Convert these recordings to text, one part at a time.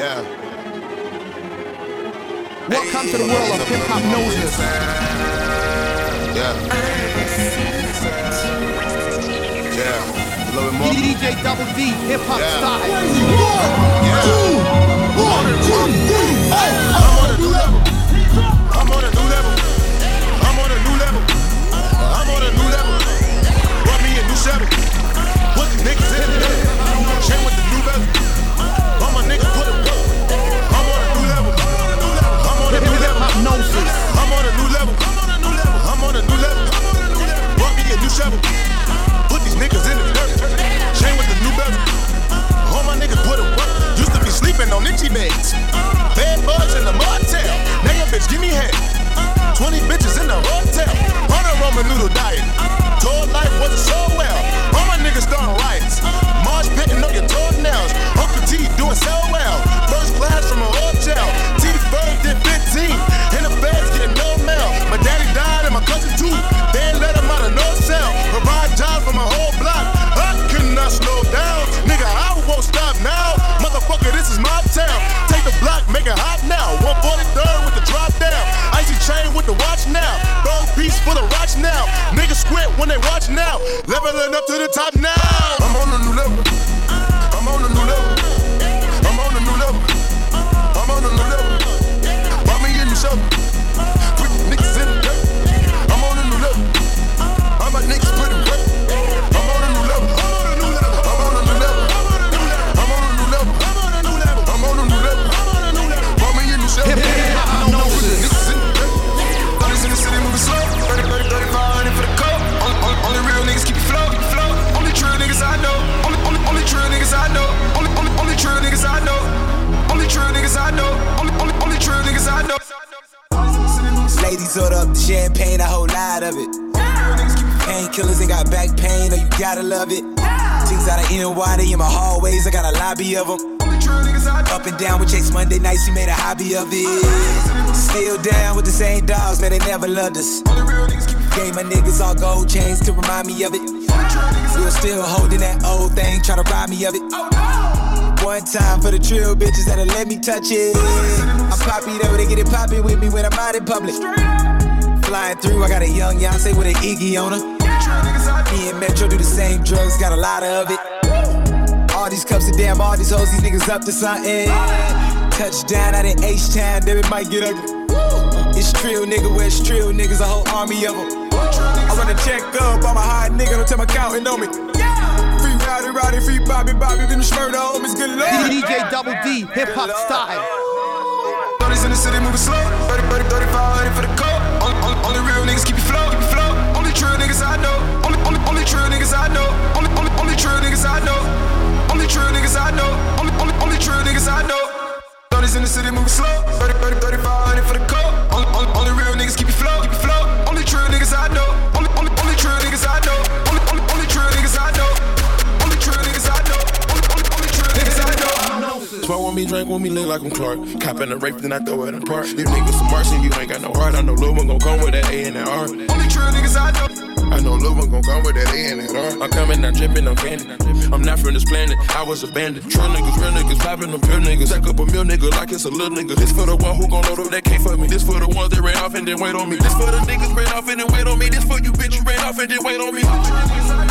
Yeah. Welcome to the world of hip hop gnosis. Yeah. Yeah. A little bit more. DJ Double D, hip hop Yeah. style. Yeah. I'm on a new level. I'm on a new level. I'm on a new level. I'm on a new level. Brought me a new Chevy. Put the niggas in it. Chain with the new bezel. All my niggas put A. Put these niggas in the dirt. Chain with the new bezel. All my niggas put it work. Used to be sleeping on itchy beds. Bad bugs in the motel. Now your bitch give me head. 20 bitches in the hotel. On a Roman noodle diet. Told life wasn't so well. All my niggas starting riots. March pitting up your toenails. Uncle T doing so well. First class from a hotel. T first did 15. In the feds getting no mail. My daddy died and my cousin too. The it hot now. 143rd with the drop down. Icy chain with the watch now. Gold piece for the rocks now. Niggas squint when they watch now. Leveling up to the top now. I'm on a new level. I'm on a new level. I'm on a new level. I'm on a new level. Buy me a new shovel. Put niggas in the dirt. I'm on a new level. All my niggas put the a whole lot of it. Painkillers ain't got back pain, oh you gotta love it. Things out of NY, they in my hallways, I got a lobby of them. Up and down with Chase Monday nights, he made a hobby of it. Still down with the same dogs, man, they never loved us. Gave my niggas all gold chains to remind me of it. We're still holding that old thing, try to rob me of it. One time for the trill bitches that'll let me touch it. I'm poppy though, they get it poppin' with me when I'm out in public. Flying through, I got a young Yonsei with an Iggy on her. Me and Metro do the same drugs, got a lot of it. All these cups of damn, all these hoes, these niggas up to something. Touchdown out in H-Town, then it might get ugly. It's trill, nigga, where it's trill, niggas, a whole army of them. I run a check up, I'm a hot nigga, don't tell my counting on me. Free Rowdy, Rowdy, free Bobby, Bobby, been the murder, homies, oh, good lord. DJ Double D, hip hop style. In the city moving slow. 30, 30, 3500 for the real niggas keep it flow, keep it flow. Only true niggas I know. Only, only, only true niggas I know. Only, only, only true niggas I know. Only true niggas I know. Only, only, only true niggas I know. Thoughts in the city moving slow. 30, 30, 3500 for the coat. Me, drink with me, look like I'm Clark. Cop in the rape, then I throw it in the park. You niggas some marks and you ain't got no heart. I know Lil one gon' come with that A and that R. Only true niggas I know. I know Lil one gon' come with that A and that R. I'm coming, I'm dripping, I'm candy. I'm not from this planet, I was abandoned. True niggas, real niggas, popping them pure niggas. Stack up a meal nigga like it's a little nigga. This for the one who gon' load up that can't fuck me. This for the ones that ran off and then wait on me. This for the niggas ran off and then wait on me. This for you bitch you ran off and then wait on me.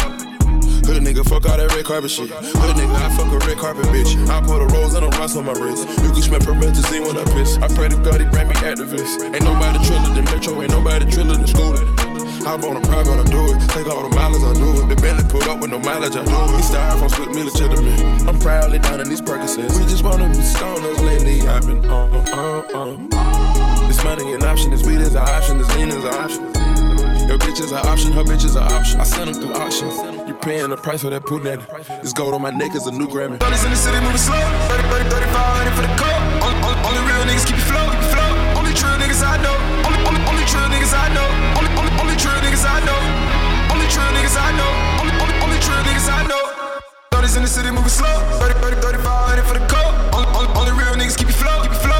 Hood nigga, fuck all that red carpet shit. Hood nigga, I fuck a red carpet bitch. I put a rose and a rust on my wrist. You can smell promethazine when I piss. I pray to God he bring me activists. Ain't nobody triller than Metro, ain't nobody triller than Scooter. Hop on a private, I do it. Take all the mileage, I do it. The Bentley pull up with no mileage, I do it. He styrofoam split me legitimate. I'm proudly down in these Percocets. We just wanna be stoners lately. I've been on, uh, uh. This money an option, this weed is an option, this lean is an option. Your bitch is an option, her bitch is an option. I send them through auction. Paying the price for that daddy. This gold on my neck is a new Grammy. Thoughts in the city moving slow. 30, 30, 3500 for the coat. Only, only, only real niggas keep it flow, keep it flow. Only true niggas I know. Only, only, only true niggas I know. Only, only, only true niggas I know. Only true niggas I know. Only, only, only true niggas I know. Thoughts in the city moving slow. 30, 30, 3500 for the coat. Only, only, only real niggas keep it flow, keep it flow.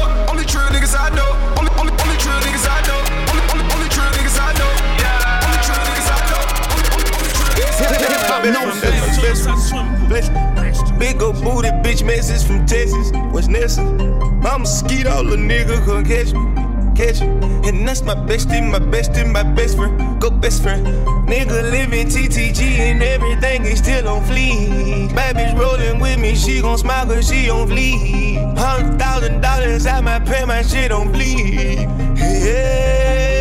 Gnosis. Bitch, bitch, Big ol' booty bitch message from Texas. What's Nessa? I'm all the nigga can catch me. Catch me. And that's my bestie, my bestie, my best friend. Go best friend. Nigga living TTG and everything is still on fleek. Bitch rolling with me, she gon' smile cause she on fleek. Hundred thousand dollars I might pay my shit on bleed. Yeah.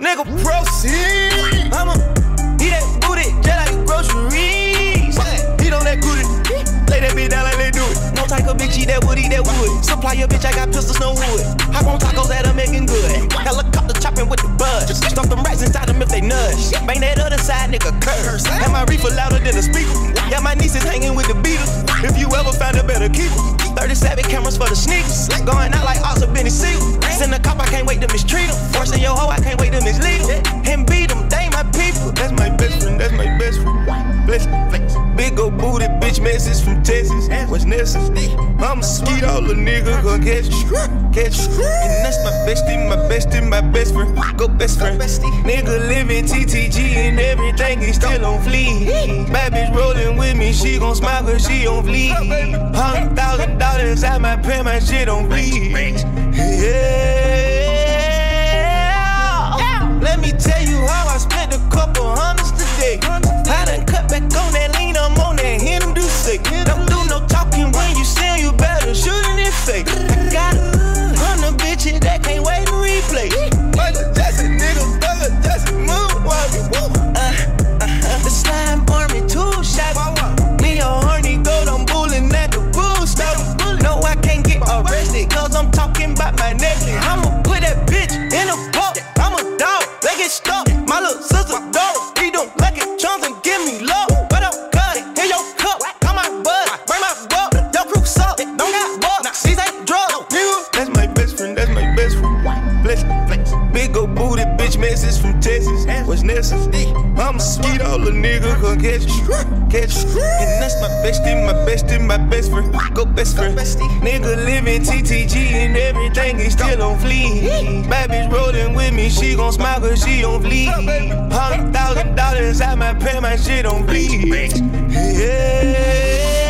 Nigga, proceed. Bitch eat that wood, eat that wood. Supply your bitch, I got pistols, no wood. Hop on tacos that are making good. Helicopter chopping with the buzz. Stuff them rats inside them if they nudge. Bang that other side, nigga, curse. And my reefer louder than a speaker. Yeah, my niece is hanging with the Beatles. If you ever find a better keeper. 37 cameras for the sneakers. Going out like Oscar Benny Seal. Send a cop, I can't wait to mistreat him. Forcing your hoe, I can't wait to mislead him. And beat them, they my people. That's my best friend, that's my best friend. Flex. Big ol' booty bitch message from Texas. What's Nessa? I'm skeet all the nigga gon' catch you. Catch you. And that's my bestie, my bestie, my best friend. Go best friend. Nigga living TTG and everything is still on fleek. Bad bitch rolling with me, she gon' smile cause she on fleek. Hundred thousand dollars, I might pay my shit on bleed. Yeah. Let me tell you how I spent a couple hundreds today. I done cut back on that lean, I'm on that him do sick. Don't do no talking when you sell, you better shoot in it fake. I got a hundred bitches that can't wait to replay. Michael Jackson, nigga, Jackson, moonwalking. Uh, uh, the slime army, two shots. Me a horny goat, I'm bullying at the bull stop. No, I can't get arrested, cause I'm talking about my necklace. I'ma put that bitch in a they get stuck. My little sister dog, he don't like it, chums and give me love. But I'm cut, hear your cup, come my bud, bring my buck. Your crew suck, don't got bucks, these ain't drugs, nigga. That's my best friend, that's my best friend. Flex, flex. Big ol' booty bitch message from Texas. I'm a skeet all the nigga can catch you. Catch you. And that's my bestie, my bestie, my best friend. Go best friend. Nigga living TTG and everything is still on fleek. Bad bitch rolling with me, she gon' smile cause she on fleek. Hundred thousand dollars, I might pay my shit on bleed. Yeah.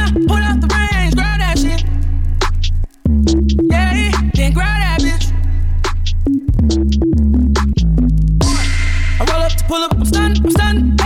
pull up, I'm stunned, I'm stunned,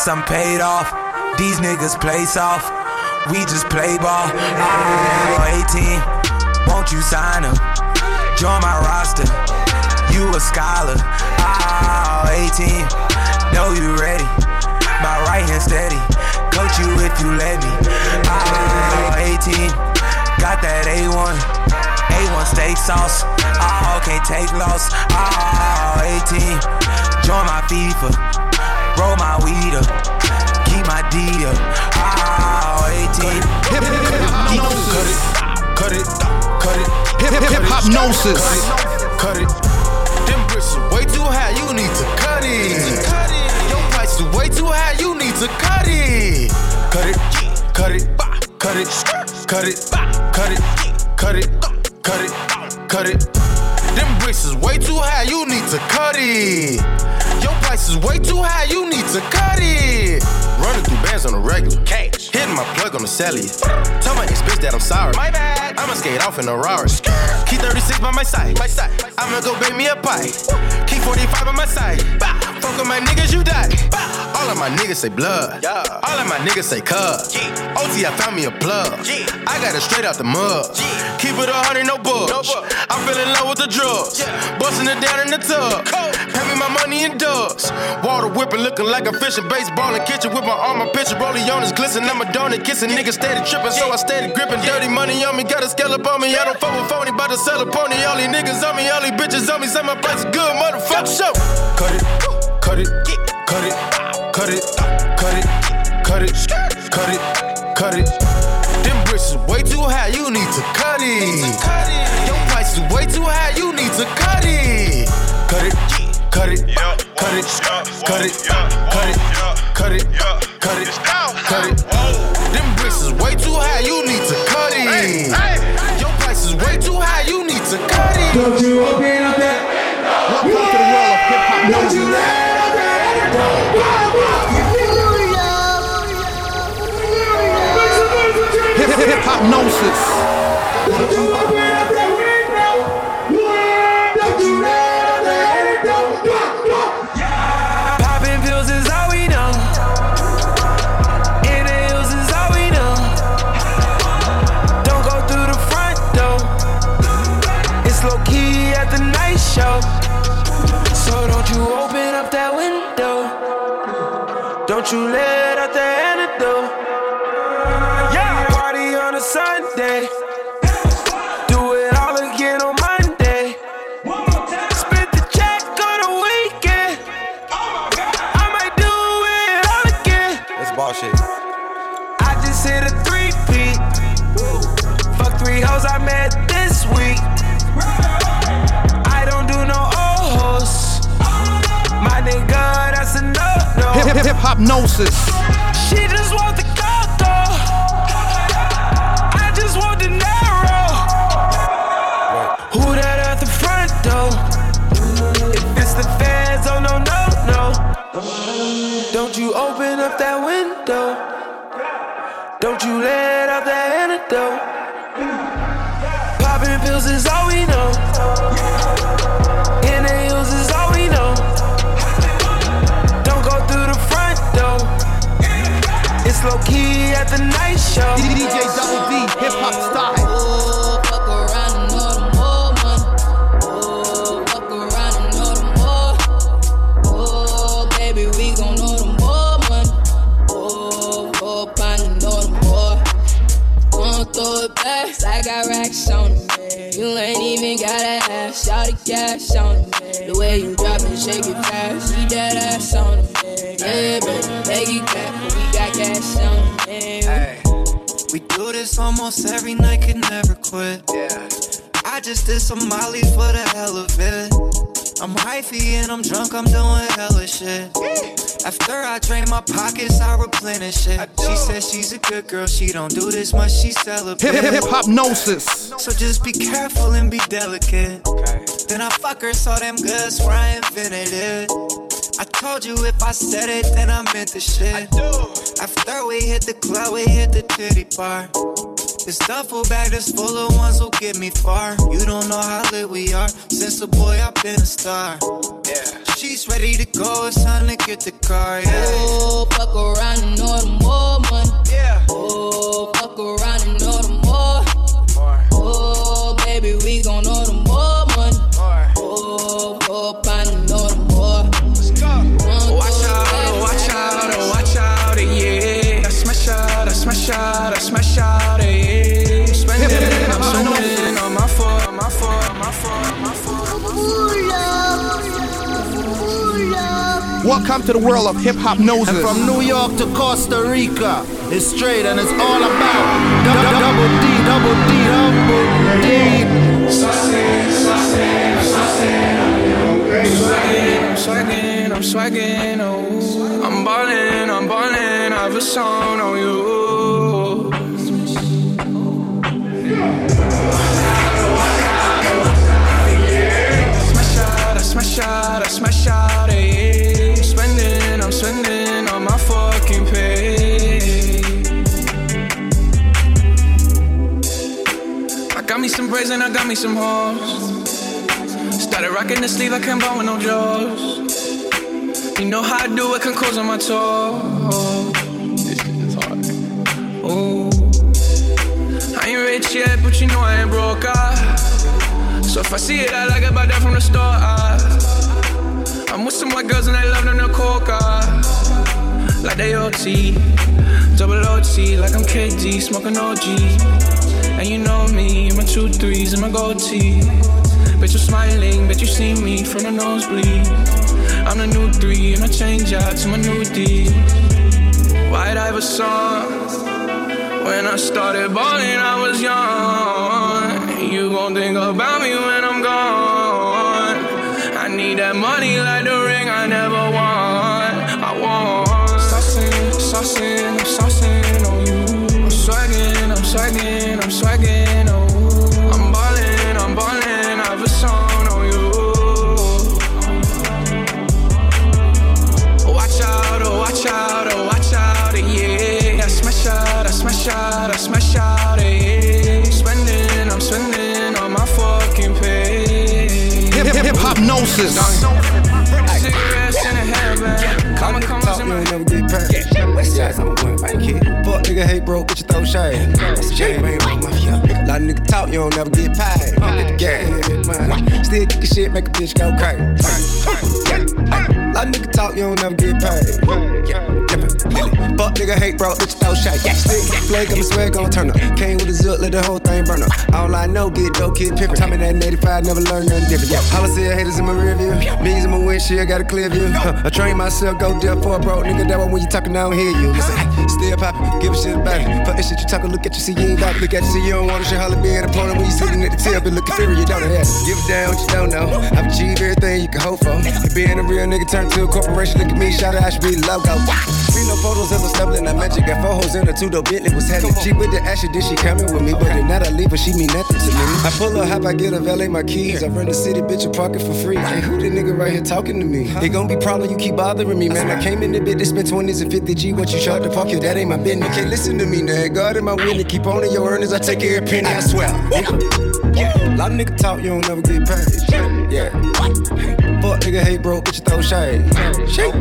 Let some paid off. These niggas play soft. We just play ball. Oh, 18. Won't you sign up? Join my roster. You a scholar. Oh, 18. Know you ready. My right hand steady. Coach you if you let me. Oh, 18. got that A1, A1 steak sauce. Oh, can't take loss. Oh, 18, join my FIFA, roll my weed up, keep my D up. Oh, 18, Hip Cut it, cut it, cut it. hip hop gnosis. Cut it. Them bricks are way too high, you need to cut it. Your price is way too high, you need to cut it. Cut it, cut it, cut it, cut it, cut it, cut it, cut it, cut it. Them bricks is way too high, you need to cut it. Your price is way too high, you need to cut it. Running through bands on a regular. Cash. Hitting my plug on the celly. Tell my ex bitch that I'm sorry. My bad. I'ma skate off in a Rari. Key 36 by my side. My side. I'ma go bake me a pie. Key 45 by my side. Bah. Fuck with my niggas, you die. Bah. All of my niggas say blood. Yeah. All of my niggas say cuz. Yeah. OT, I found me a plug. Yeah. I got it straight out the mud. Yeah. Keep it a hundred, no bugs. No. I'm feeling low with the drugs. Yeah. Busting it down in the tub. Cold. Money in dubs. Water whipping, looking like a fish in baseball in kitchen with my arm, my picture. Rolling on his glisten. I'm a donut kissing. Niggas steady tripping, so I steady gripping. Dirty money on me, got a scallop on me. I don't fuck with phony, bout to sell a pony. All these niggas on me, all these bitches on me. Say my price is good, motherfucker. Show. Cut it, cut it, cut it, cut it, cut it, cut it, cut it, cut it. Them bricks is way too high, you need to cut it. Your price is way too high, you need to cut it. Cut it, cut it, cut it, cut it, cut it, cut it, cut it, cut it. Them bricks is way too high, you need to cut it. Your price is way too high, you need to cut it. Don't you open up that. Welcome to the world of hip hop Don't you let up that. Hip hip hip hop gnosis. Don't you Gnosis. She just want the gold though. I just want the narrow. Who that at the front door? If it's the feds, oh no, no, no. Don't you open up that window. Don't you let out that antidote. Popping pills is all we know. It's low key at the night show. DJ Double D, hip hop style. Oh, fuck around and know the more money. Oh, fuck around and know the more. Oh, baby, we gon' know the more money. Oh, oh, and know the more. Don't throw it back, I got racks on it, man. You ain't even gotta ask, shout the cash on it, man. The way you drop and shake it fast, see that ass on it, man. Yeah, baby, make it clap, this almost every night, could never quit. Yeah. I just did some molly for the hell of it. I'm wifey and I'm drunk, I'm doing hella shit. After I drain my pockets, I replenish it. She says she's a good girl, she don't do this much, she celibate. Hip hip hip hop gnosis. So just be careful and be delicate. Then I fuck her, so them good, swear I invented it. I told you if I said it, then I meant the shit. After we hit the club, we hit the titty bar. This duffel bag that's full of ones will get me far. You don't know how lit we are. Since a boy, I've been a star. Yeah. She's ready to go, it's time to get the car. Yeah. Oh, fuck around and know the more money. Yeah. Oh, fuck around and know the more. Oh, baby, we gon' know I smash out, yeah. Spending, I'm spending on my my my my. Welcome to the world of hip hop noses. And from New York to Costa Rica, it's straight and it's all about double D, double D, double D. Sausage, sausage, sausage. I'm swaggin'. I'm oh. I'm ballin', I'm ballin', I've a song on you. Smash out, eh. I'm spending, I'm spending on my fucking pay. I got me some braids and I got me some hoes. Started rocking the sleeve, I can't buy with no jaws. You know how I do it, can close on my toes. This shit is hard. Ooh. I ain't rich yet, but you know I ain't broke. Ah. So if I see it, I like it, buy that from the store. Ah. I'm with some white girls and they love them the coca. Like they OT, double OT, like I'm KD, smoking OG. And you know me, my two threes and my gold tee. Bet you're smiling, bet you see me from the nosebleed. I'm the new three, and I change out to my new D. White Iver song. When I started balling, I was young. You gon' think about me when need that money like the ring I never want. I want. Saucing, saucing, saucing on you. I'm swagging, I'm swagging, I'm swagging, hop gnosis. Cigarettes in a hairband. Come come Talk, you my ain't never get paid. Yeah, West side, I'm a one fight kid. Fuck nigga hate broke, but you throw shade. That's a chain, man, my yeah. Lot of nigga talk, you don't never get paid. Get the gas. Still kick shit, make a bitch go crazy. Lot of nigga talk, you don't never get paid. Nigga hate bro, bitch throw shade. Yeah. Still get flag, got my swag on turn up. Came with a zip, let the whole thing burn up. All I know, get dope, kid pimpin'. Tommy that 85, never learned nothing different. Yeah. Holla see haters in my rear view. Millions in my windshield, got a clear view. Huh. I train myself, go deaf for a bro. Nigga, that one when you talking, I don't hear you. Listen, still poppin', give a shit about it. Fuck this shit you talkin', look at you, see you ain't got it. Look at you, see you don't want to shit. Holla be at the point when you sitting at the table, and looking furious, you don't have it. Give a damn what you don't know. I've achieved everything you can hope for. And being a real nigga turned to a corporation, look at me, shout out, I should be the logo. See no photos the stumbling, I magic. Got four hoes in her two, though Bentley was heavy. She with the ashes, then she coming with me. But if not, I leave her, she mean nothing to. I pull up, hop, I get a valet my keys. I run the city, bitch, park it for free. Hey, who the nigga right here talking to me? It gon' be problem, you keep bothering me, man. I came in the bit to spend 20s and 50 G. What you charge to park here, that ain't my business. You can't listen to me, now. God in my winning, keep on in your earnings. I take every penny, I swear. Yeah. Lot of nigga talk, you don't never get paid. Yeah. Fuck nigga hate broke, bitch, you throw shade. Shade.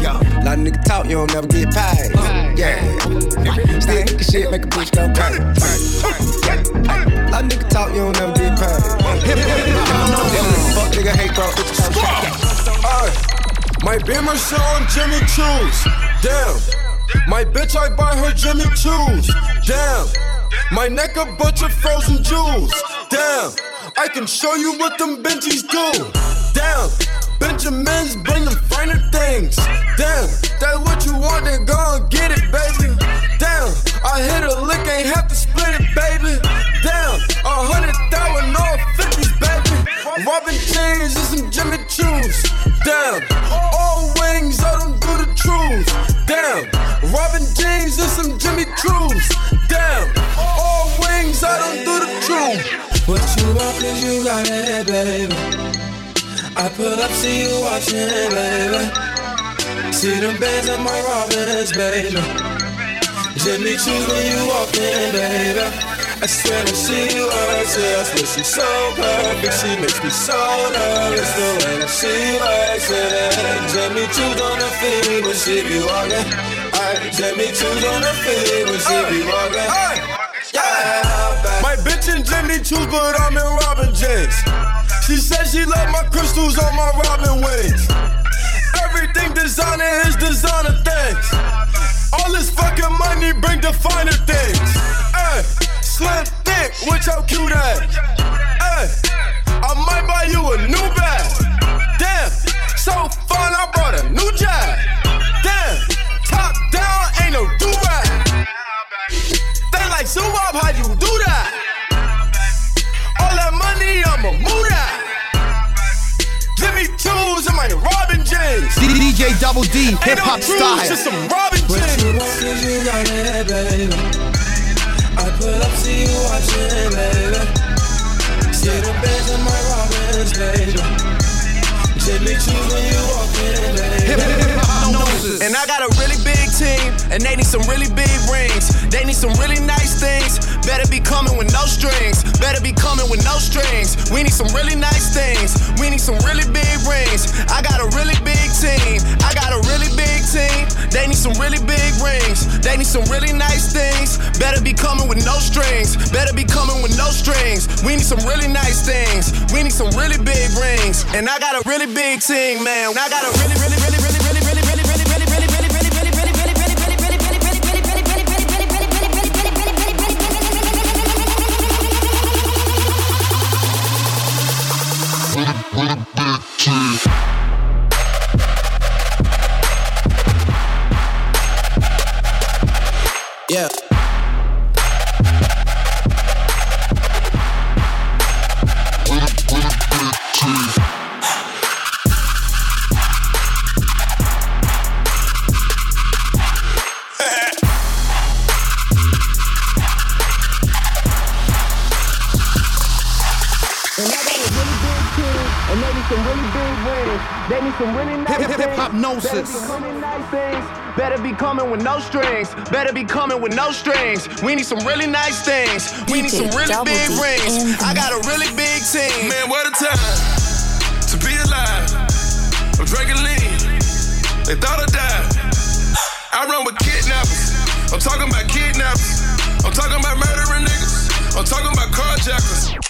Yeah. Lot of nigga talk, you don't never get paid. Yeah. Still kick shit, make a bitch go crazy. Talk, you don't never get paid. Fuck nigga hate shade. Ay, my Beamer on Jimmy Choo's. Damn. My bitch, I buy her Jimmy Choo's. Damn. My neck a bunch of frozen jewels. Damn. I can show you what them Benjis do. Damn. Benjamins bring them finer things. Damn. That's what you want, then go and get it, baby. Damn. I hit a lick, ain't have to split it, baby. Damn. A hundred thousand, all fifties, baby. Robin chains and some Jimmy Choo's. Damn. All wings, I don't do the truth. Damn. Robin jeans and some Jimmy Choo's. Damn. All wings, I don't do the truth. What you want is you got it, baby. I pull up, see you watching baby. See them bands on my Robins, baby. Jimmy choose when you walk in, baby. I swear to see you, I say, I swear she's so perfect. She makes me so nervous the way that she likes it. Jimmy choose on the feet when she be walking. I Jimmy choose on the feet when she be walking. Yeah. My bitch in Jimmy Choo's, but I'm in Robin jeans. She said she love my crystals on my Robin wings. Everything designer is designer things. All this fucking money bring the finer things. Ay, slim thick, which how cute at. Ay, I might buy you a new bag. Damn, So fun, I brought a new job. Damn, top down, ain't no do ride. They like, so how you do that? All that money, I'ma move that. Jimmy Choo's and my Robin James. DJ Double D, hip hop style. Just some Robin What you want, cause you got it, baby. I pull up, see you watching, baby. See the bands in my Robins, baby. Jimmy Choo when you walk in, baby. And I got a really big team, and they need some really big rings. They need some really nice things. Better be coming with no strings. Better be coming with no strings. We need some really nice things. We need some really big rings. I got a really big team. I got a really big team. They need some really big rings. They need some really nice things. Better be coming with no strings. Better be coming with no strings. We need some really nice things. We need some really big rings. And I got a really big team, man. I got a really, really, really, really, really, really, Yeah. Hip- things. Better be coming nice things. Better be coming with no strings. Better be coming with no strings. We need some really nice things. We need some really big D rings. I got a really big team. Man, what a time to be alive. I'm drinking lean. They thought I died. I run with kidnappers. I'm talking about kidnappers. I'm talking about murdering niggas. I'm talking about carjackers.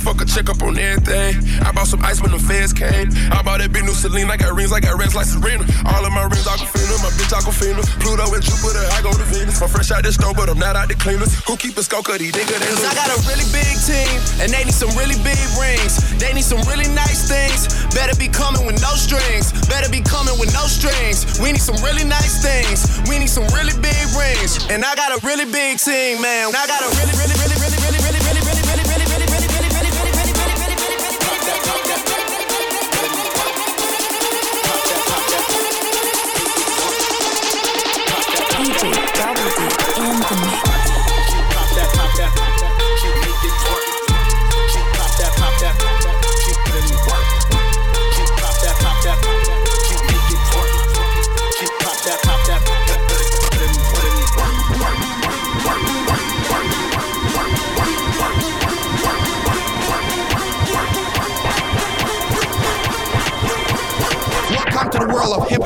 I fuck a check up on everything. I bought some ice when the feds came. I bought that big new Celine. I got rings, I got rings like Serena. All of my rings, Aquafina. My bitch, Aquafina. Pluto and Jupiter, I go to Venus. I'm fresh out the store, but I'm not out the cleaners. Who keep a skull cut? These niggas, they Cause I got a really big team, and they need some really big rings. They need some really nice things. Better be coming with no strings. Better be coming with no strings. We need some really nice things. We need some really big rings. And I got a really big team, man. I got a really, really, really, really, really, really,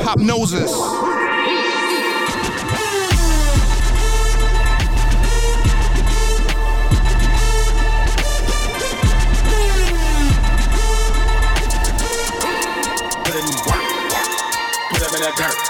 hop noses. Put up in that dirt.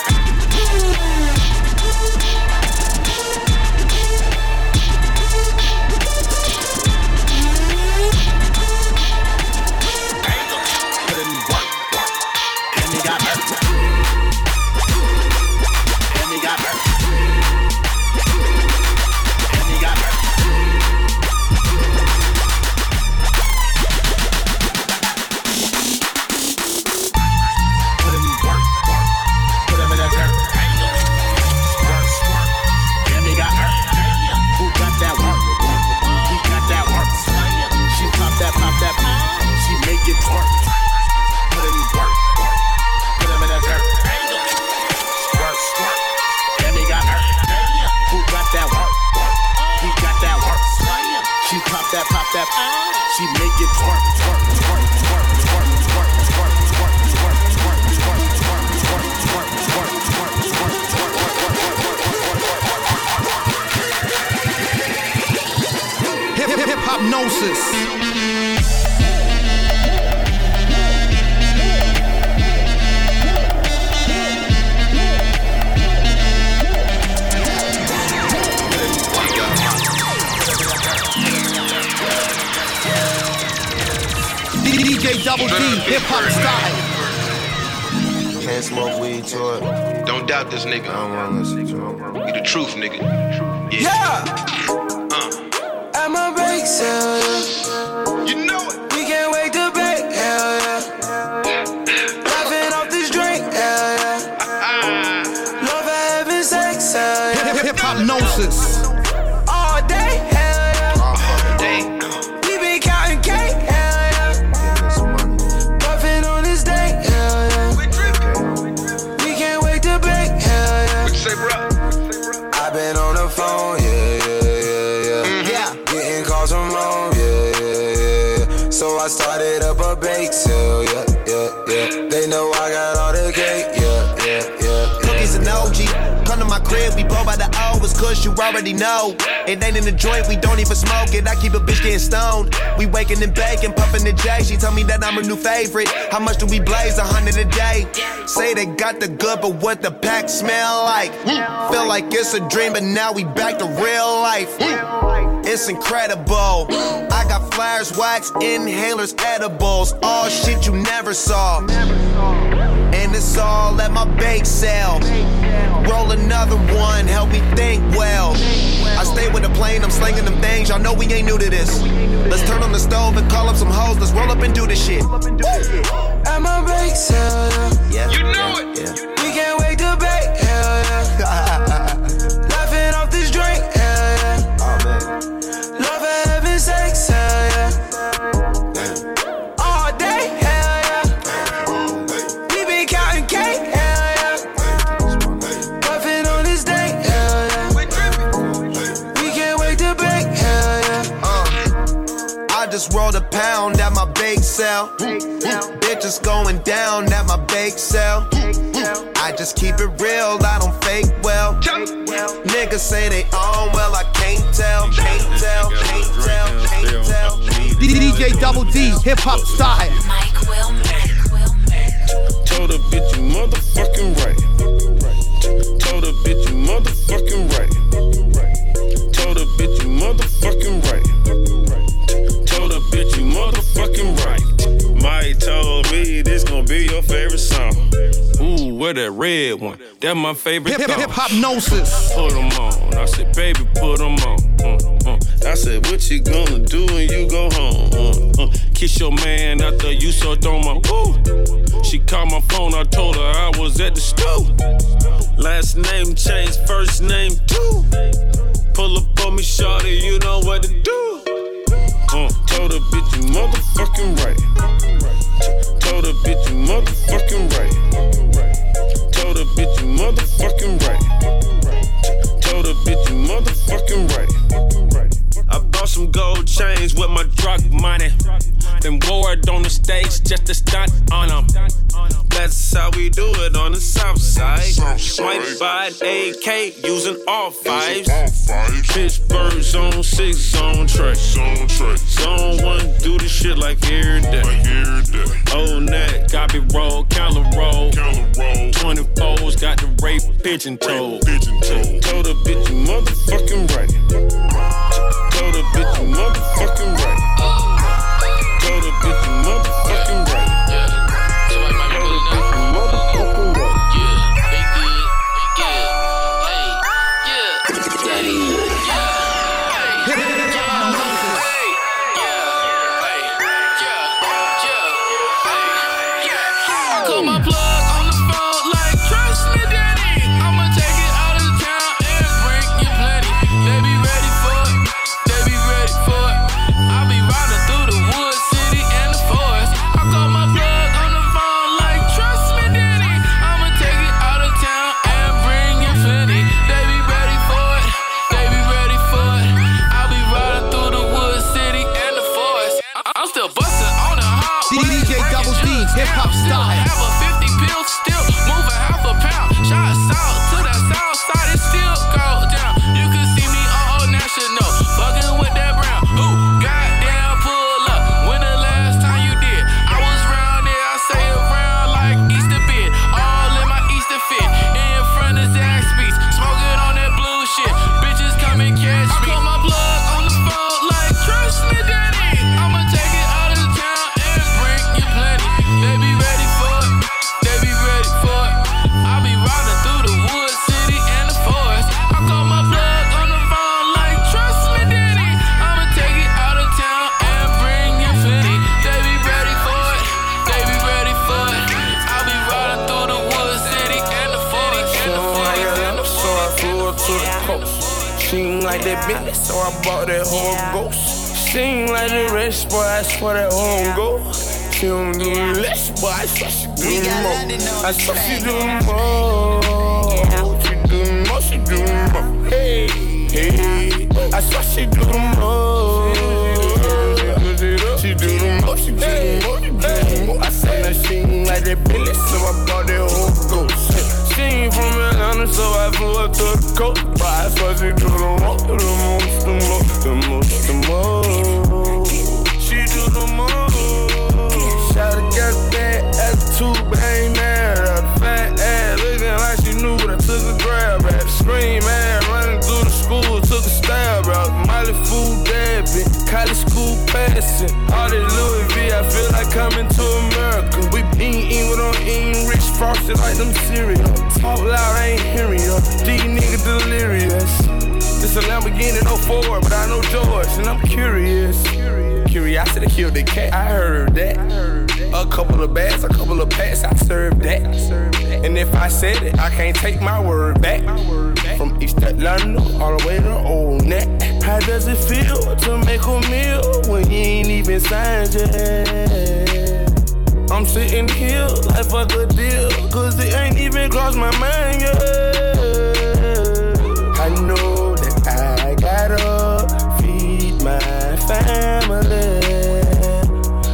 Can't smoke weed to it. Don't doubt this nigga. I don't want this. We the truth, nigga. Yeah. yeah. Uh. I'm a. you already know. It ain't in the joint, we don't even smoke it. I keep a bitch getting stoned. We waking and baking, puffing the J. She told me that I'm her new favorite. How much do we blaze? A hundred a day. Say they got the good, but what the pack smell like? Feel like it's a dream, but now we back to real life. It's incredible. I got flares, wax, inhalers, edibles. All shit you never saw. And it's all at my bake sale. Roll another one, help me think well. I stay with the plane, I'm slinging them things. Y'all know we ain't new to this. Let's turn on the stove and call up some hoes. Let's roll up and do this shit. At my bake sale, yeah. You know it. We can't wait pound at my bake sale. Bitches going down at my bake sale. I just keep it real, I don't fake well. Niggas say they own well, I can't tell, can't tell, can't tell, can't tell. DJ Double D, hip hop style. Mike Will, Mike Will. Told a bitch you motherfucking right. Told a bitch you motherfucking right. Told a bitch you motherfucking right. Motherfucking right. Mike told me this gon' be your favorite song. Ooh, where that red one? That my favorite Hip. Hip Hopnosis. Put 'em on. I said, baby, put 'em on. Uh, uh. I said, what you gonna do when you go home? Uh. Kiss your man after you so throw my woo. She called my phone, I told her I was at the stool. Last name changed, first name too. Pull up on me, shawty, you know what to do. Told her, bitch, motherfucking right. Told her, bitch, you motherfucking right. Told her, bitch, you motherfucking right. Told her, bitch, you motherfucking right. I bought some gold chains with my drug money. Then wore it on the stage just to stunt on them. That's how we do it on the south side. Swipe by AK using all fives. Pittsburgh zone six zone track. Zone one do the shit like every day. Old neck, copy roll, counter roll. 24s got the rape pigeon toed. Told a bitch you motherfucking right. Told a bitch you motherfucking right. Told a bitch you bought that whole ghost. She ain't like the rest, boy, I swear that home go. She don't do less, boy, I swear she do most. I swear she do the passing. All this Louis V, I feel like coming to America. We eating, eating, we don't eating rich frosted like them cereal. Talk loud, I ain't hearing you. These niggas delirious. It's a Lamborghini, no Ford, but I know George, and I'm curious. Curiosity killed the cat, I heard that. A couple of bags, a couple of packs, I served that. And if I said it, I can't take my word back. From East Atlanta all the way to Old Neck. How does it feel to make a meal when you ain't even signed yet? I'm sitting here like fuck a deal, cause it ain't even crossed my mind yet. I know that I gotta feed my family.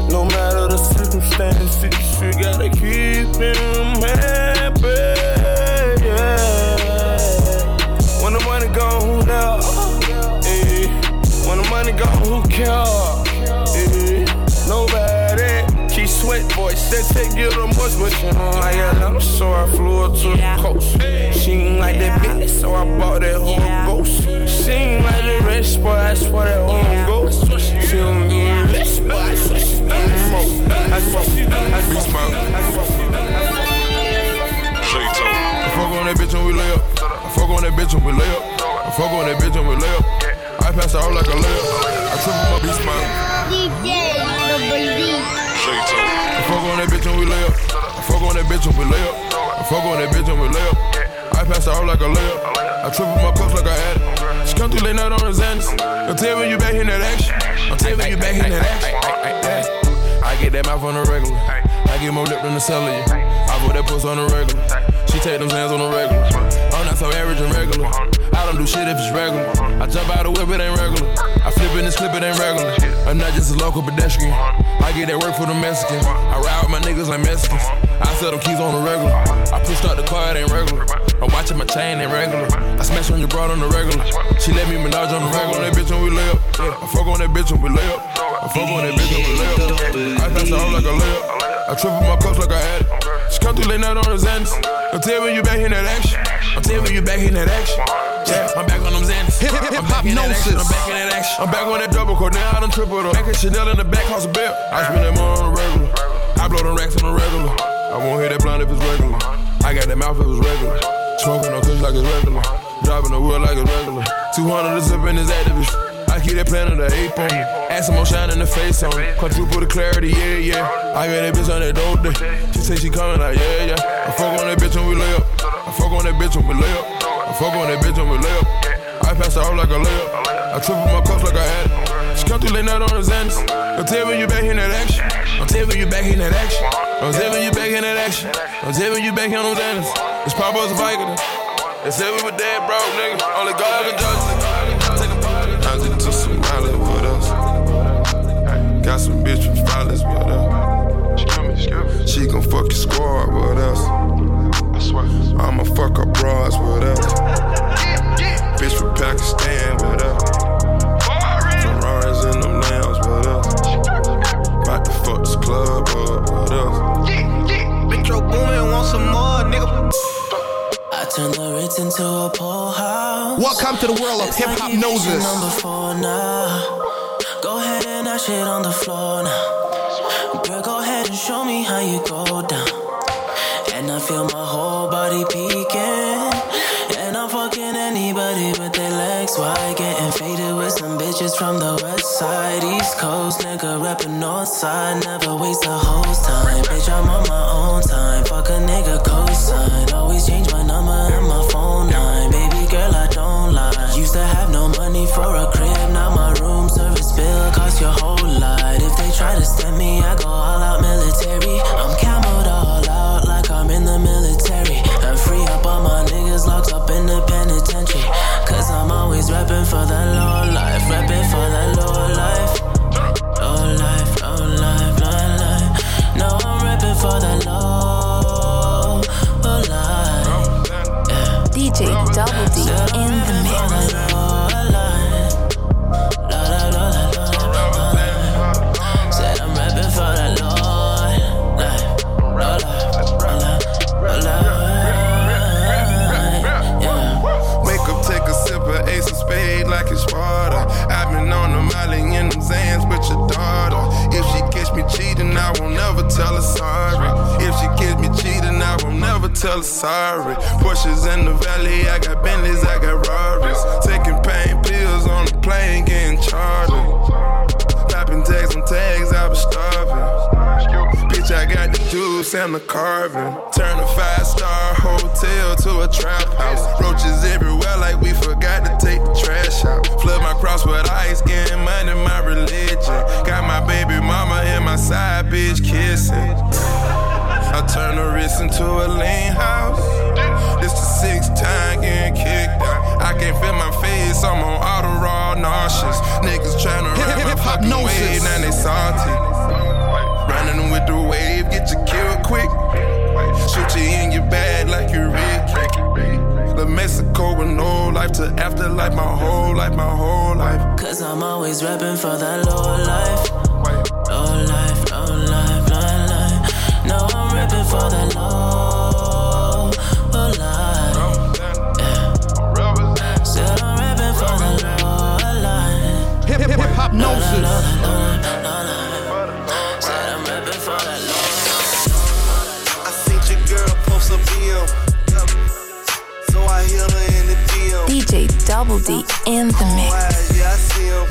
No matter the circumstances, you gotta keep them care? Eh. Nobody. Keep sweat, boy. Said take you the most, but you don't like Atlanta, so I flew up to the coast. She ain't like that bitch, so I bought that whole ghost. She ain't like the rest, boy. I swear that whole ghost. She don't do less, boy. I swear she do most. I she do the most. I fuck on that bitch when we lay up. I fuck on that bitch when we lay up. I fuck on that bitch when we lay up. I pass out like a layup. I trip triple my beast mouth. DJ Double D. I fuck on that bitch when we lay up. I fuck on that bitch when we lay up. I fuck on that bitch when we lay up. I pass out like a layup. I triple my cups like I had it. She come through late night on the Xanax. Don't tell me you back in that action. Don't tell me you back in that action. I get that mouth on the regular. I get more lip than the cellular. I put that puss on the regular. She take them hands on the regular. I'm not so average and regular. I don't do shit if it's regular. I jump out the whip, it ain't regular. I flip in this clip, it ain't regular. I'm not just a local pedestrian. I get that work for the Mexicans. I ride with my niggas like Mexicans. I sell them keys on the regular. I pushed out the car, it ain't regular. I'm watching my chain, ain't regular. I smash on your broad on the regular. She let me menage on the regular. That bitch when we lay up. I fuck on that bitch when we lay up. I fuck on that bitch when we lay up. I pass out like a. I triple my cups like I had it. She come through late night on the Xanax. Don't tell me you back in that action. Don't tell you back in that action. Yeah, I'm back on them Xanax. I'm back that. I'm back in that action. I'm back on that double core. Now I done triple up. Back at Chanel in the back, house a belt. I spend that money on the regular. I blow them racks on the regular. I won't hear that blunt if it's regular. I got that mouth if it's regular. Smoking on kush like it's regular. Driving the wheel like it's regular. 200 to zip in his activist. I keep that plan of the ape on. Add some more shine in the face on. Quadruple the clarity, yeah, yeah. I got that bitch on that dope day. She say she coming like, yeah, yeah. I fuck on that bitch when we lay up. I fuck on that bitch when we lay up. Fuck on that bitch when we lay up. I pass her out like a layup. I trip triple my cups like I had it. She come through late night on the Xanax. Don't tell me you back in that action. Don't tell me you back in that action. Don't tell you back in that action. Don't tell you back in on Xanax. It's Papa's a Viking. Said we were dead broke, nigga. Only God can judge us. Take a I just took some mileage with us. Got some bitch from violence with us. She gon' fuck your squad with us. I'ma fuck her bras with us. Bitch from Pakistan with us. Ferraris in them lambs with us. About to fuck this club up with us. Metro Boomin, want some more, nigga. I turn the Ritz into a pool house. Welcome to the world of hip hop noses. Number four now. Go ahead and that shit on the floor now. Girl, go ahead and show me how you go down. Feel my whole body peeking. And I'm fucking anybody with their legs wide. Getting faded with some bitches from the west side, east coast. Nigga rapping north side. Never waste a host time. Bitch, I'm on my own time. Fuck a nigga cosign. Always change my number and my phone line. Baby girl, I don't lie. Used to have no money. for a crib, now my room service bill cost your whole lot. If they try to stem me, I go all out military. I'm camoed in the military. And free up all my niggas locked up in the penitentiary. Cause I'm always repping for the low life, repping for the low life. Low life, low life, low life. No, I'm repping for the low, life. DJ Double D in the tell her sorry. Porsches in the valley, I got Bentleys, I got Rarries. Taking pain pills on the plane, getting chartered. Popping tags on tags, I was starving. Bitch, I got the juice and the carving. Turn a five star hotel to a trap house. Roaches everywhere, like we forgot to take the trash out. Flood my cross with ice, getting money, my religion. Got my baby mama and my side bitch kissing. I turn the wrist into a lean house. This the sixth time getting kicked out. I can't feel my face, I'm on auto raw nauseous. Niggas tryna ride my fucking wave, now they salty. Running with the wave, get you killed quick. Shoot you in your bag like you Rick. The Mexico with no life to afterlife, my whole life, my whole life. Cause I'm always repping for that. Low life, low life, for that low, low life. Yeah. Said I'm repping for that low life. Hip hip hip hop gnosis. Said I'm repping for that low I seen your girl post a BM. So I hear her in the DM. DJ Double D in the mix. Yeah, I see him.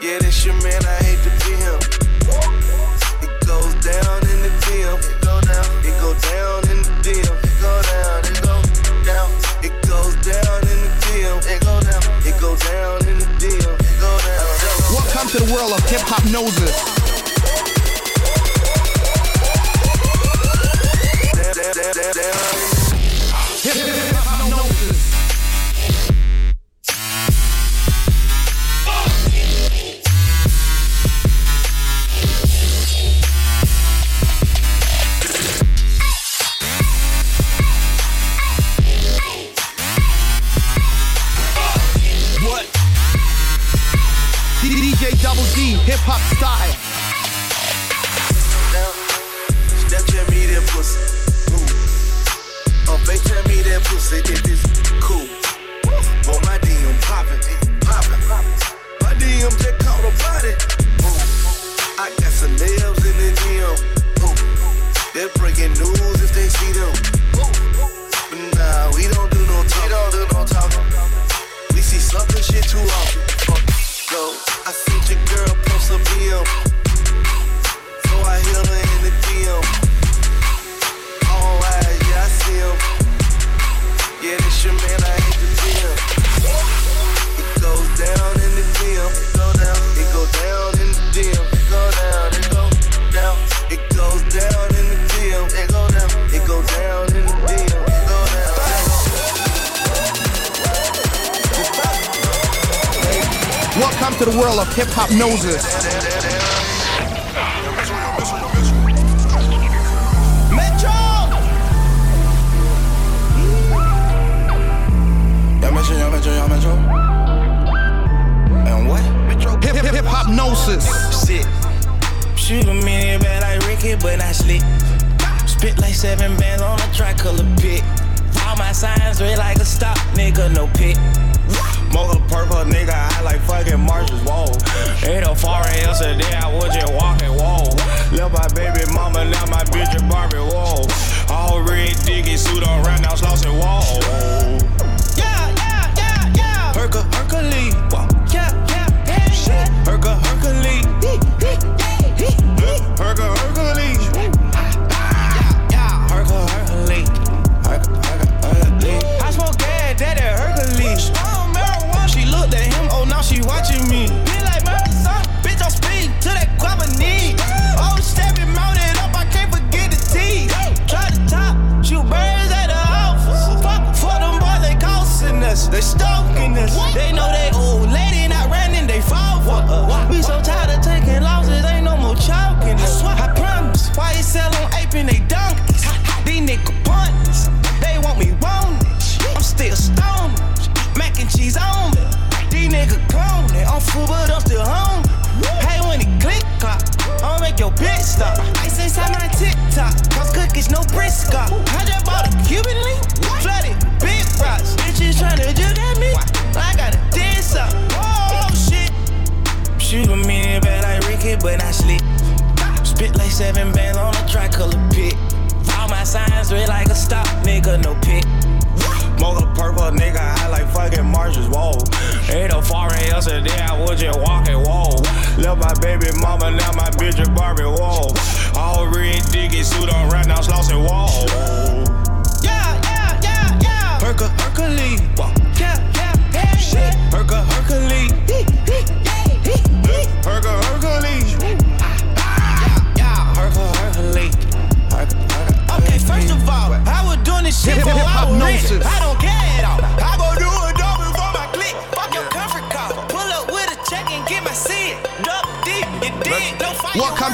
Yeah, this your man, I hate to be down in the DM. It go down. It go down. It goes down in the DM. It go down. It down in the down. Welcome to the world of Hiphopnosis. Hip hop style. Down. Snapchat me that pussy. Ooh. Oh, On FaceTime me that pussy if it's cool. Hip hop noses.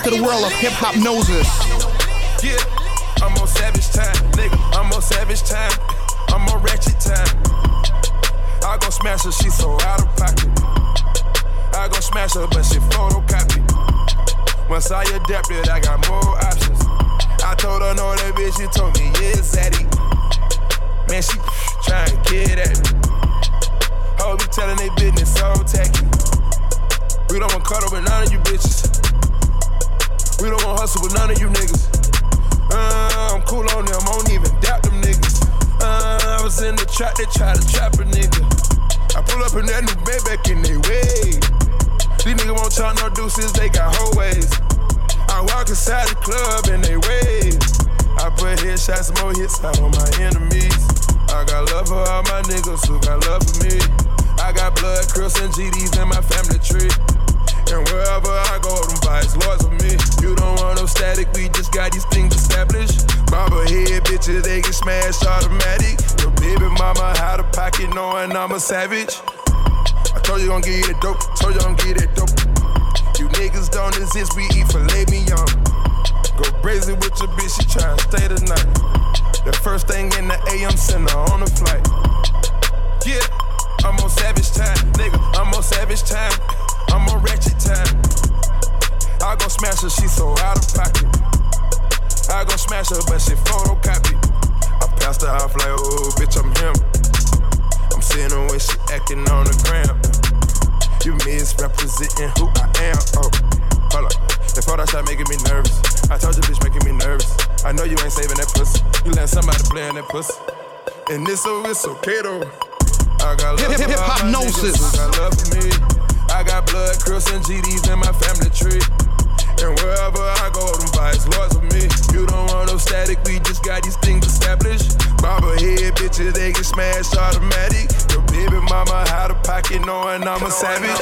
To the world of Hiphopnosis. Yeah, I'm on savage time, nigga. I'm on savage time. I'm on ratchet time. I gon' smash her, she so out of pocket. I gon' smash her, but she photocopy. Once I adapted, I got more options. I told her no, that bitch, she told me, yeah, Zaddy. Man, she trying to get at me. Hoes be telling they business so tacky. We don't cut up with none of you bitches. We don't want hustle with none of you niggas. Uh, I'm cool on them, I don't even doubt them niggas. Uh, I was in the trap, they try to trap a nigga. I pull up in that new back in they way. These niggas won't talk no deuces, they got whole ways. I walk inside the club and they wave. I put headshots, more hits out on my enemies. I got love for all my niggas who got love for me. I got blood, Crips, and GDs in my family tree. And wherever I go, them vibes lords of me. You don't want no static, we just got these things established. Mama head bitches, they get smashed automatic. Your baby mama how to pocket knowing I'm a savage. I told you I'm gon' get that dope, told you I'm gon' get that dope. You niggas don't exist, we eat filet mignon. Go crazy with your bitch, she tryna stay the night. The first thing in the AM, send her on the flight. Yeah, I'm on savage time, nigga, I'm on savage time. I'm on ratchet time. I gon' smash her, she so out of pocket. I gon' smash her, but she photocopy. I passed her off like, oh, bitch, I'm him. I'm seeing the way she acting on the gram. You misrepresenting who I am. Oh, hold up. The Photoshop making me nervous. I told you, bitch, making me nervous. I know you ain't saving that pussy. You letting somebody play in that pussy. And this so it's okay though. I got love Hip- hip- for all my hip-hopnosis. niggas who got love for me. I got blood, Crips, and GDs in my family tree. And wherever I go, them vibes lords of me. You don't want no static, we just got these things established. Bobber head bitches, they get smashed automatic. Your baby mama how to pocket knowing I'm a savage.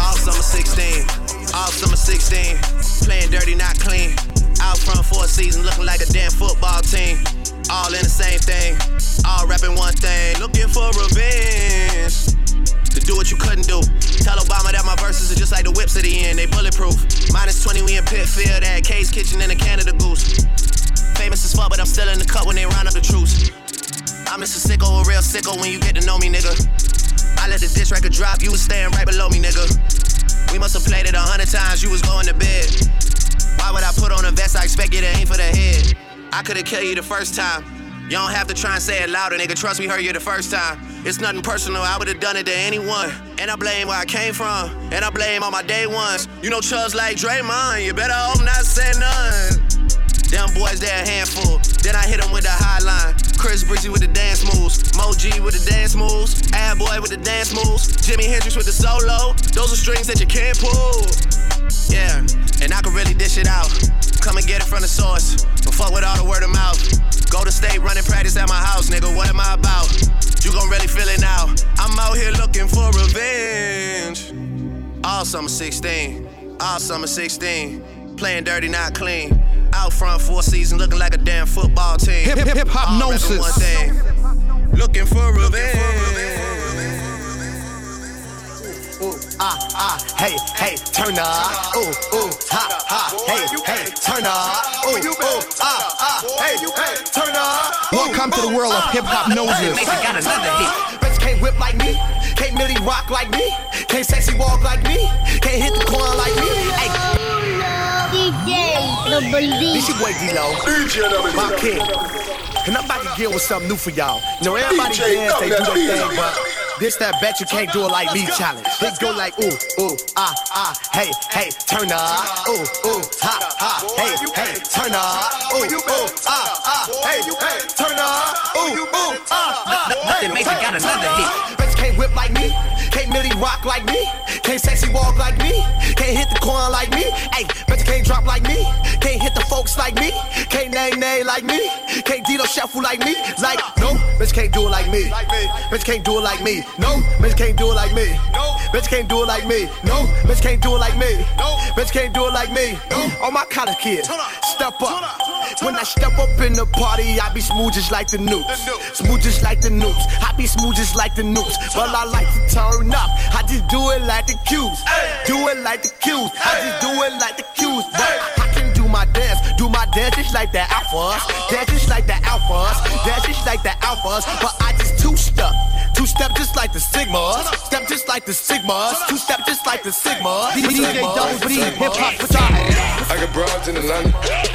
All summer 16, all summer 16. Playing dirty, not clean. Out front for a season, looking like a damn football team. All in the same thing, all rapping one thing. Looking for revenge. To do what you couldn't do. Tell Obama that my verses are just like the whips at the end, they bulletproof. Minus 20, we in Pitfield, at K's Kitchen and a Canada Goose. Famous as fuck, but I'm still in the cut when they round up the troops. I'm just a sicko, a real sicko when you get to know me, nigga. I let the diss record drop, you was staying right below me, nigga. We must have played it a hundred times, you was going to bed. Why would I put on a vest? I expect you to aim for the head. I could've killed you the first time. You don't have to try and say it louder, nigga. Trust me, heard you the first time. It's nothing personal, I would've done it to anyone. And I blame where I came from, and I blame all my day ones. You know Chubbs like Draymond, you better hope not say none. Them boys, they a handful. Then I hit them with the high line. Chris Breezy with the dance moves. Mo G with the dance moves. Ad Boy with the dance moves. Jimi Hendrix with the solo. Those are strings that you can't pull. Yeah, and I can really dish it out. Come and get it from the source. Don't fuck with all the word of mouth. Go to state running practice at my house, nigga. What am I about? You gon' really feel it now. I'm out here looking for revenge. All summer 16. All summer 16. Playing dirty, not clean. Out front for a season, looking like a damn football team. Hip- hip- All rapping gnosis. one thing. Looking for revenge. Ooh, ah, ah, hey, hey, turn up. Ooh, ooh, ha, ha, hey, hey, turn up. Ooh, ooh, ah, ah, hey, hey, turn up. Welcome to the world of Hiphopnosis. Mason got another hit. Bitch can't whip like me, can't really rock like me, can't sexy walk like me, can't hit the corner like me. Hey, DJ Double this your boy D-Lo, my king. And I'm about to get with something new for y'all. You know, everybody dance, they do their thing, but This that bet you can't do it like me challenge. It go like ooh, ooh, ah, ah, hey, hey, turn up. Ooh, ooh, ha, ha, hey, hey, turn up. Ooh, ooh, ah, ah, hey, hey, turn up. Ooh, ooh, ah, ah, Nothing makes it got another hit. Bitch can't whip like me. Can't Millie rock like me. Can't sexy walk like me. Can't hit the corner like me. Hey, bitch can't drop like me. Can't hit the folks like me. Can't name name like me. Can't Dito shuffle like me. Like, no, bitch can't do it like me. Bitch can't do it like me. No, bitch can't do it like me. No, bitch can't do it like me. No, bitch can't do it like me. No, bitch can't do it like me. All my college kids, step up. When I step up in the party, I be smooth just like the newts. Smooth just like the newts. I be smooth just like the newts. Well, I like to turn up. I just do it like the cues. Do it like the cues. I just do it like the cues. But I can do my dance. Do my dance just like the alphas. Dance just like the alphas. Dance just like the alphas. But I just two step. Two step just like the sigmas. Step just like the sigmas. Two step just like the sigmas. DJ Double D, hip hop style. I got broads in Atlanta,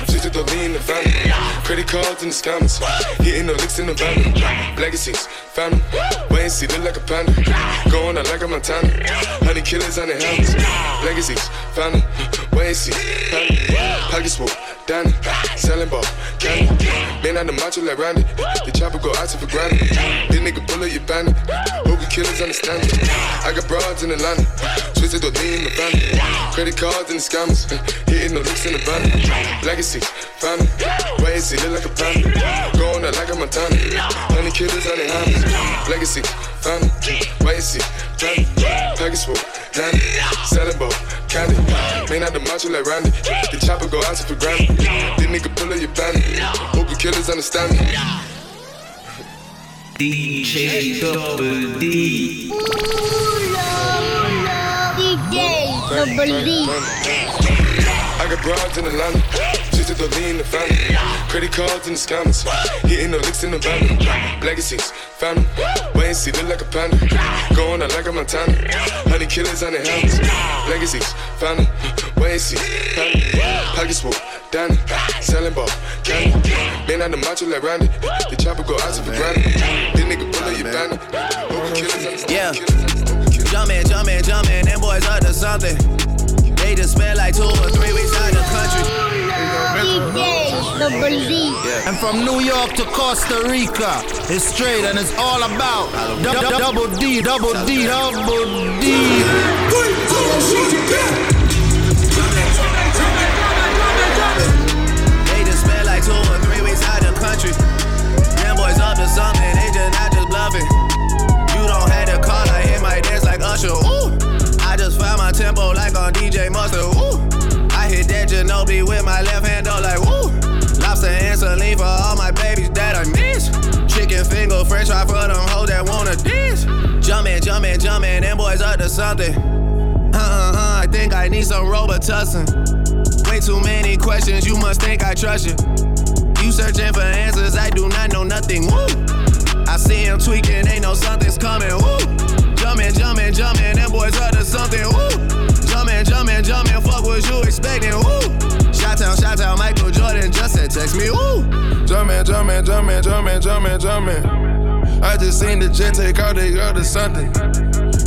just to the lean the family. Credit cards in the scammers, hitting the licks in the van. Legacies, family, wait and see, look like a panda. Going out like a Montana, honey killers on their helmets. Legacies, family, wait and see, family. Pockets full, Danny, selling ball, candy. Man on the macho like Randy, the chopper go out for granted. This nigga bullet, you bandit. Hope you killers understand it. I got broads in Atlanta, twisted the lean in the family. Credit cards and the scammers, hitting the looks in the van. Legacy, family, wait look like a panda. Going out like a Montana, honey killers on their hands. Legacy, family, wait and see, family. Package full, Danny, selling ball, candy. Man out the macho like Randy, the chopper go out to for granted. This nigga pull up your bandit. Hope you killers understand me. DJ Double D. DJ Double D. I got broads in Atlanta, just to the lean the family. Credit cards and the scammers, hitting the licks in the van. Legacies, family, wait and see, look like a panda. Going out like a Montana, honey killers on the hands. Legacies, family, wait and see, family. Pockets full, Danny, selling ball, candy. Man out the macho like Randy, the chopper go out to for granted. This nigga pull up your. Hope you killers understand. Yeah. Jumpin', jumpin', jumpin', them boys up to something. They just spent like two or three weeks out the country. DJ Double And from New York to Costa Rica, it's straight and it's all about du- du- double D, double D, double D. Mustard. Ooh, I hit that Ginobili with my left hand, though, like woo. Lobster and saline for all my babies that I miss. Chicken finger, french fry for them hoes that wanna dance. Jumpin', jumpin', jumpin', them boys up to something. Uh uh uh, I think I need some Robitussin. Way too many questions, you must think I trust you. You searching for answers, I do not know nothing. Woo! I see him tweaking, ain't no something's coming. Woo! Jumpin', jumpin', jumpin', them boys up to something. Woo! Jumpin', jumpin', fuck what you expecting. Woo! Shot town, shot town, Michael Jordan just said text me. Woo! Jumpin', jumpin', jumpin', jumpin', jumpin', jumpin'. I just seen the jet take out they to something.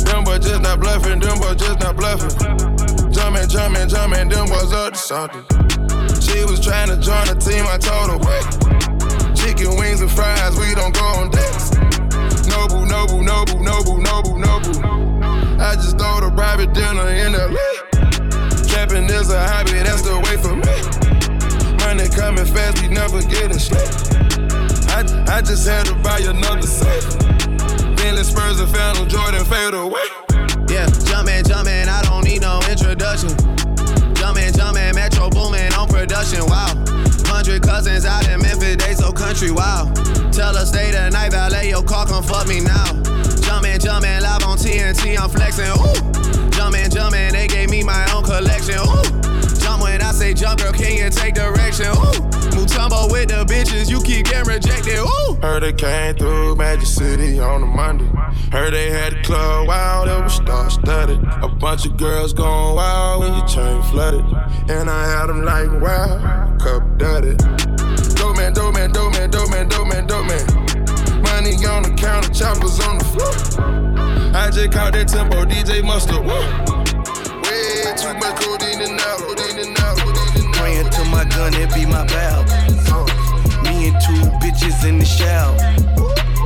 Them boys just not bluffing, them boys just not bluffing. Jumpin', jumpin', jumpin', them boys up to something. She was trying to join the team, I told her, wait. Chicken wings and fries, we don't go on dates. Country, wow. Tell her stay the night, valet your car, come fuck me now. Jumpin', jumpin', live on TNT, I'm flexin', ooh. Jumpin', jumpin', they gave me my own collection, ooh. Jump when I say jump, girl, can you take direction, ooh. Mutombo with the bitches, you keep getting rejected, ooh. Heard they came through Magic City on a Monday. Heard they had the club wild, it was star studded. A bunch of girls going wild when your chain flooded. And I had them like, wow, cup dirty. Dope man, dope man, dope man, dope man, dope man, money on the counter, choppers on the floor. I just caught that tempo, DJ Mustard. Whoa. Way too much codeine and out, codeine and out, codeine and out. Praying to my gun, it be my valve. Me and two bitches in the shower.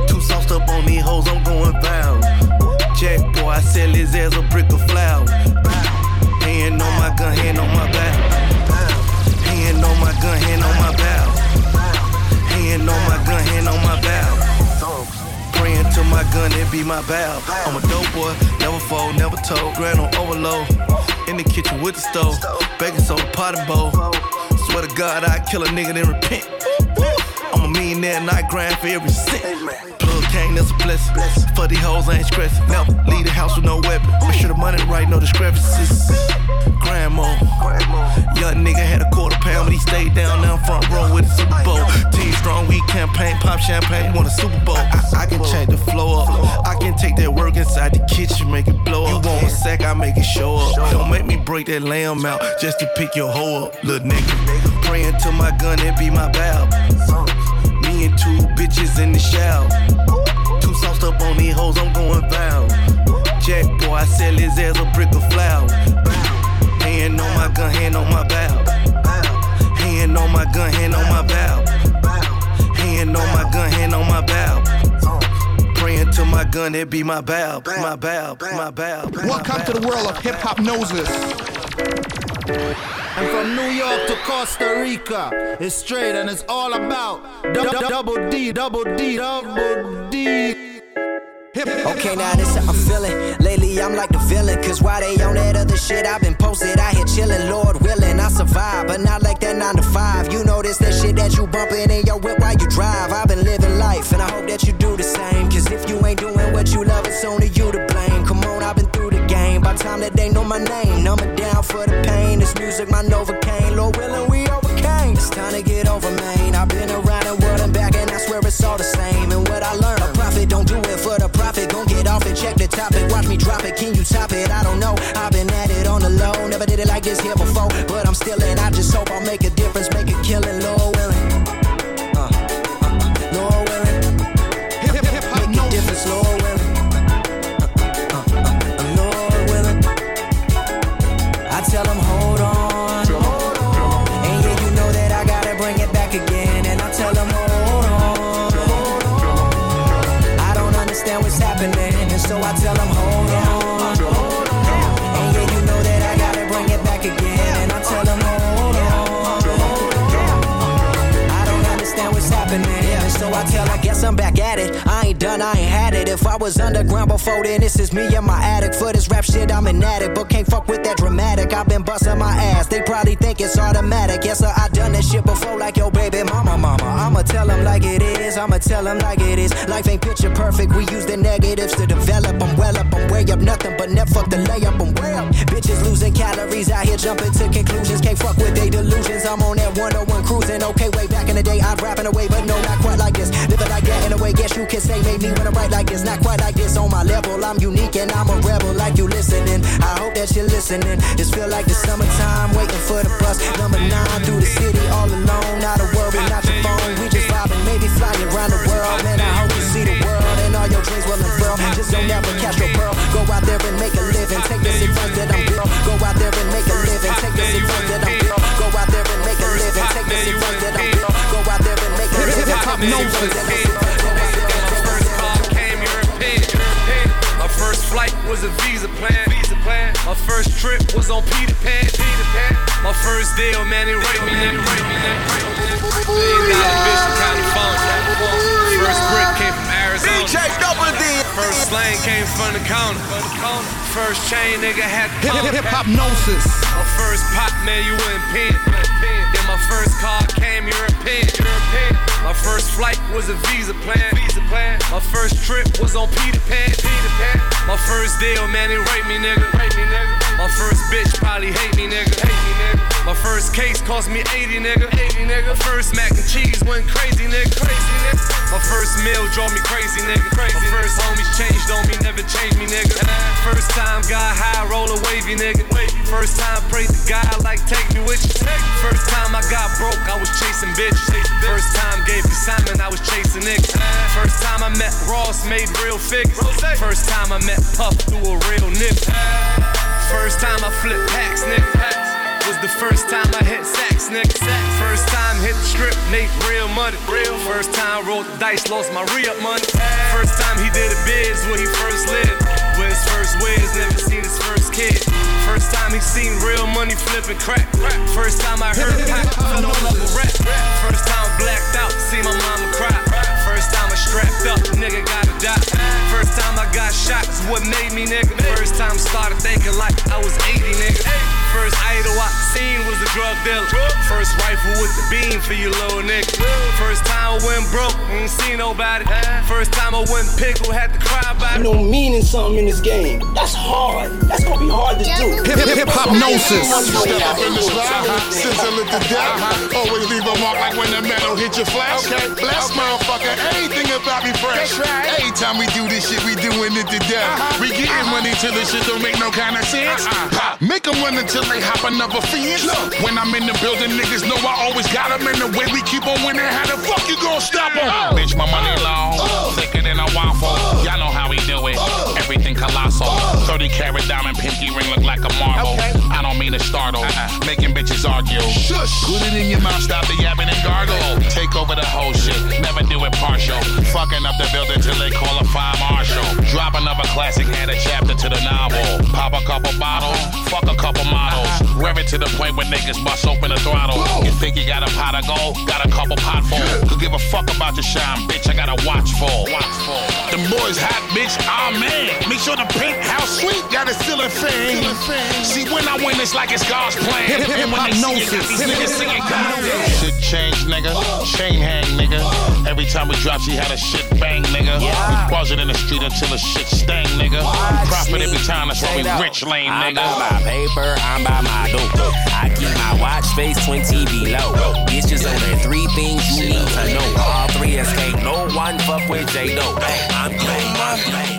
Two sauced up on me hoes, I'm going foul. Jack boy, I sell his ass a brick of flour. Hand on my gun, hand on my back. Hand on my gun, hand on my bow. Hand on my gun, hand on my bow. Praying to my gun, it be my bow. I'm a dope boy, never fold, never told. Grand on overload. In the kitchen with the stove. Baking soda, pot and bowl. Swear to God, I kill a nigga then repent. I'm a millionaire and I grind for every cent. Cane, that's a blessing. For these hoes, I ain't stressing. Never leave the house with no weapon. Make sure the money right, no discrepancies. Grandma. Young nigga had a quarter pound, but he stayed down down front row with the Super Bowl. Team strong, we campaign, pop champagne, won a Super Bowl. I, I can change the flow up. I can take that work inside the kitchen, make it blow up. You want a sack, I make it show up. Don't make me break that lamb out just to pick your hoe up, little nigga. Praying to my gun, it be my valve. And two bitches in the shower. Two sauced up on these hoes, I'm going foul. Jack boy, I sell his ass a brick of flour. Hand on my gun, hand on my bow. Hand on my gun, hand on my bow. Hand on my gun, hand on my bow. Praying to my gun, it be my bow, my bow, my bow. Welcome to the world of Hiphopnosis. And from New York to Costa Rica, it's straight and it's all about double D, double D, double D. Okay, now this how I'm feeling. Lately, I'm like the villain. Cause while they on that other shit, I've been posted out here chillin'. Lord willing, I survive, but not like that 9 to 5. You notice that shit that you bumpin' in your whip while you drive. I've been living life, and I hope that you do the same. Cause if you ain't doing what you love, it's only you to blame. Come on, I've been through the game. By time that they know my name, number for the pain. This music, my Novocaine. Lord willing, we overcame. It's time to get over, man. I've been around the world and back, and I swear it's all the same. And what I learned, a prophet don't do it for the profit. Gon' get off and check the topic. Watch me drop it. Can you top it? I don't know. I've been at it on the low. Never did it like this here before. But I'm still in. I just hope I'll make a difference. Make a killing, If I was underground before, then this is me in my attic. For this rap shit, I'm an addict. But can't fuck with that dramatic. I've been busting my ass. They probably think it's automatic. Yes, sir, I done this shit before, like yo, baby mama, mama. I'ma tell them like it is. I'ma tell them like it is. Life ain't picture perfect. We use the negatives to develop. I'm well up, I'm way up. Nothing but net fuck the layup. I'm way up. Bitches losing calories out here jumping to conclusions. Can't fuck with they delusions. I'm on that 101 cruising. Okay, way back in the day, I'd rapping away, but no, not quite like this. Living like that in a way, guess you can say made me wanna write like this. Not quite like this on my level. I'm unique and I'm a rebel like you listening. I hope that you're listening. This feel like the summertime, waiting for the bus. Number nine through the city, all alone. Not a worry, not your phone. We just vibing, maybe flying around the world. Man, I hope you see the world and all your dreams will unfurl. Just don't ever catch your pearl. Go out there and make a living. Take this advice that I'm girl. Go out there and make a living. Take this advice that I'm girl. Go out there and make a living. Take this advice that I'm girl. Go out there and make a living. Hip hop knows this. came flight was a visa plan. Visa plan. My first trip was on Peter Pan. Peter Pan. My first deal, man, they raped me, nigga. Raped me, nigga. Million dollar bitch from California. First brick came from Arizona. DJ Double D. First slang came from the counter. First chain nigga had Hiphopnosis. My first pop, man, you wouldn't pin. Then my first car came European. European. My first flight was a visa plan. Visa plan. My first trip was on Peter Pan. Peter Pan. My first deal, man, they raped me, nigga. Raped me, nigga. My first bitch probably hate me, nigga. First case cost me 80, nigga. 80, nigga. First mac and cheese went crazy, nigga. Crazy, nigga. My first meal drove me crazy, nigga. Crazy. My first homies changed on me, never changed me, nigga. First time got high, roll roller wavy, nigga. First time prayed to God, like take me with you. First time I got broke, I was chasing bitches. First time gave consignment, I was chasing niggas. First time I met Ross, made real figures. First time I met Puff through a real nigga. First time I flipped packs, nigga. Was the first time I hit sacks, nigga. First time hit the strip, made real money. Real. First time rolled the dice, lost my re-up money. First time he did a biz where he first lived. Where his first whiz, never seen his first kid. First time he seen real money flipping crack. First time I heard pack, no level rap. First time blacked out, see my mama cry. First time I strapped up, nigga gotta die. First time I got shot is what made me nigga. First time started thinking like I was 80 nigga. First idol I seen was a drug dealer. First rifle with the beam for you little nigga. First time I went broke, ain't seen nobody. First time I went pickle, had to cry about You it. know, meaning something in this game. That's hard. That's gonna be hard to do. Hiphopnosis. Step up in the spot, sizzle it to death. Always leave a mark like when the metal hit your flesh. Okay, bless motherfucker, anything about me fresh. Every time we do this shit, we doing it to death. We getting money till this shit don't make no kind of sense. Ha, Make them run until they hop another fence. When I'm in the building, niggas know I always got them in the way we keep on winning. How the fuck you gonna stop them? Oh. Bitch, my money oh. long, thicker than a waffle. Oh. Y'all know how we do it. Everything colossal. 30 carat diamond pinky ring look like a marble. I don't mean to startle. Uh-uh. Making bitches argue. Put it in your mouth, stop the yapping and gargle. Take over the whole shit. Never do it partial. Fucking up the building till they call a fire marshal. Drop another classic, add a chapter to the novel. Pop a couple bottles, fuck a couple models. Uh-huh. Rev it to the point where niggas bust open the throttle. You think you got a pot of gold? Got a couple pot full. Could give a fuck about your shine, bitch. I got a watch full. Watch full. Them boys hot, bitch. Amen. Make sure the penthouse suite got a ceiling fan. See, when I win, it's like it's God's plan. Hip- hip- and when they see it, these niggas singing God. Shit change, nigga. Chain hang, nigga. Every time we drop, she had a shit bang, nigga. We pause it in the street until the shit stang, nigga. We profit every time, that's why we rich lame, I'm nigga. by my paper, I'm by my dope. I keep my watch face 20 below. It's just only three things you need to know. All three escape, no one fuck with J Doe. I'm clean, I'm clean.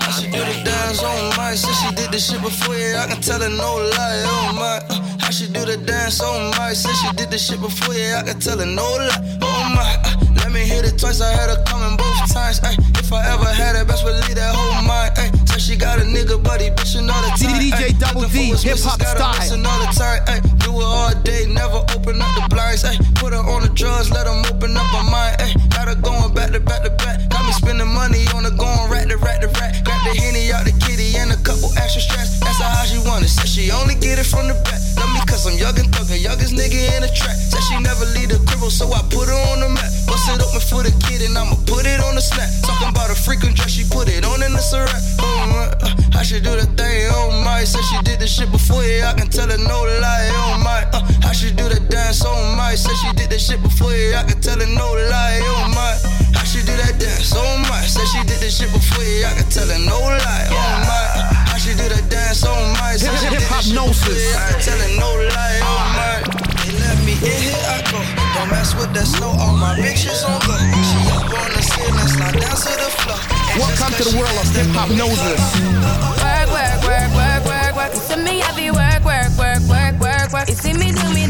Dance on my Since she did the shit before, yeah, I can tell her no lie, oh my uh, I should do the dance on my Since she did the shit before, yeah, I can tell her no lie, oh my uh, Let me hit it twice, I had her coming both times, ay. If I ever had it, best believe that whole mind, ay. Said she got a nigga buddy, all the time, DJ ay. Double D, hip hop style. the time, ay. Do it all day, never open up the blinds, ay. Put her on the drugs, let them open up her mind, ay. Got her going back to back to back Got me spending money on her going rat to rat to rat the henny out the kitty and a couple extra straps. That's how she want it, said she only get it from the back cause I'm young and thugger, youngest nigga in the track Said she never leave the cribble, so I put her on the map. Bust it open for the kid and I'ma put it on the snap. Talking about a frequent dress, she put it on in the syrup oh, uh, I should do the thing, oh my Said she did the shit before, yeah, I can tell her no lie, oh my uh, I should do the dance, oh my Said she did the shit before, yeah, I can tell her no lie, oh my I should do that dance, oh my Said she did the shit before, yeah, I can tell her no lie, oh my I should do the dance, oh my Said she did the shit before, yeah, I can tell her no lie, oh my They let me in, here I go. Don't mess with that snow, all my bitches on go She up on the ceiling, slide down to the floor. And Welcome to the world of Hiphopnosis. Work, work, work, work, work, work. You see me, I be work, work, work, work, work, work. You see me do me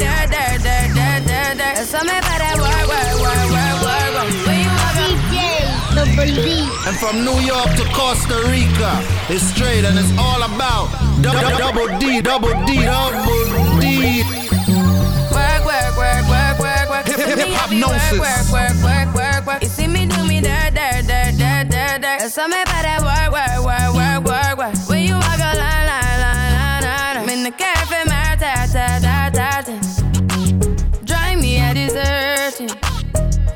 And from New York to Costa Rica, it's straight and it's all about double, double D, double D, double D. work, work, work, work, work, work. You see me, I work, work, work, work, work. You see me do me dirt, dirt, dirt, dirt, dirt, dirt. There's something about that work, work, work, work, work, work. When you walk a line, line, line, line, line. I'm in the cafe, my ta, ta, ta, ta, ta. Drive me a desertion.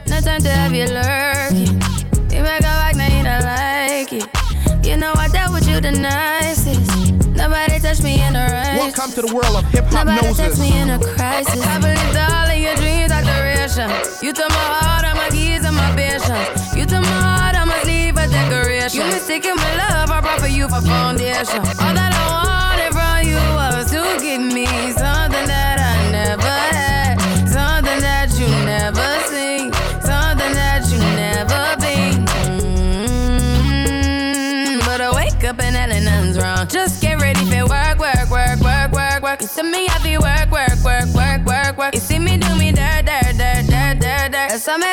No time to have you lurking. You the nicest. Nobody touched me in a rush. Welcome to the world of hip hop Nobody noses. touched me in a crisis. I believed all of your dreams are duration. You took my heart, all my keys, and my patience. You took my heart, I must leave a decoration. You mistaken my love, I brought for you for foundation. All that I wanted You see me happy work, work, work, work, work, work. You see me do me dirt, dirt, dirt, dirt, dirt, dirt. There's something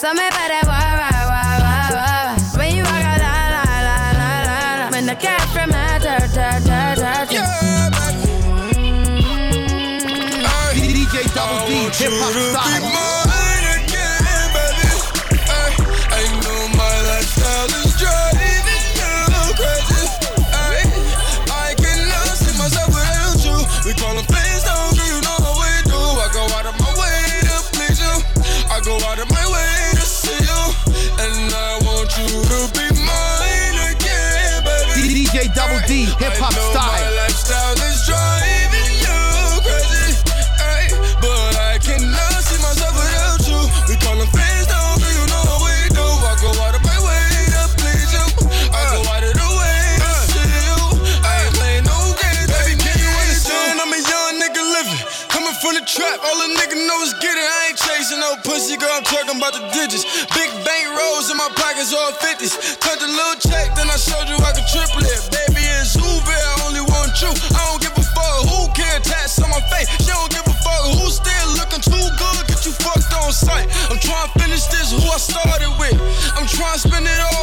da, da. Something about that, work, work, work, work, work. When you walk out, la, la, la, la, la, la. When the cat from my ta, ta, ta, ta, ta. DJ Double D, hip hop style. No pussy, girl. I'm talking about the digits. Big bank rolls in my pockets, all 50s. Cut a little check, then I showed you I could triple it. Baby, it's Uber, I only want you. I don't give a fuck who can tats on my face. She don't give a fuck who's still looking too good. Get you fucked on sight. I'm trying to finish this, who I started with. I'm trying to spend it all,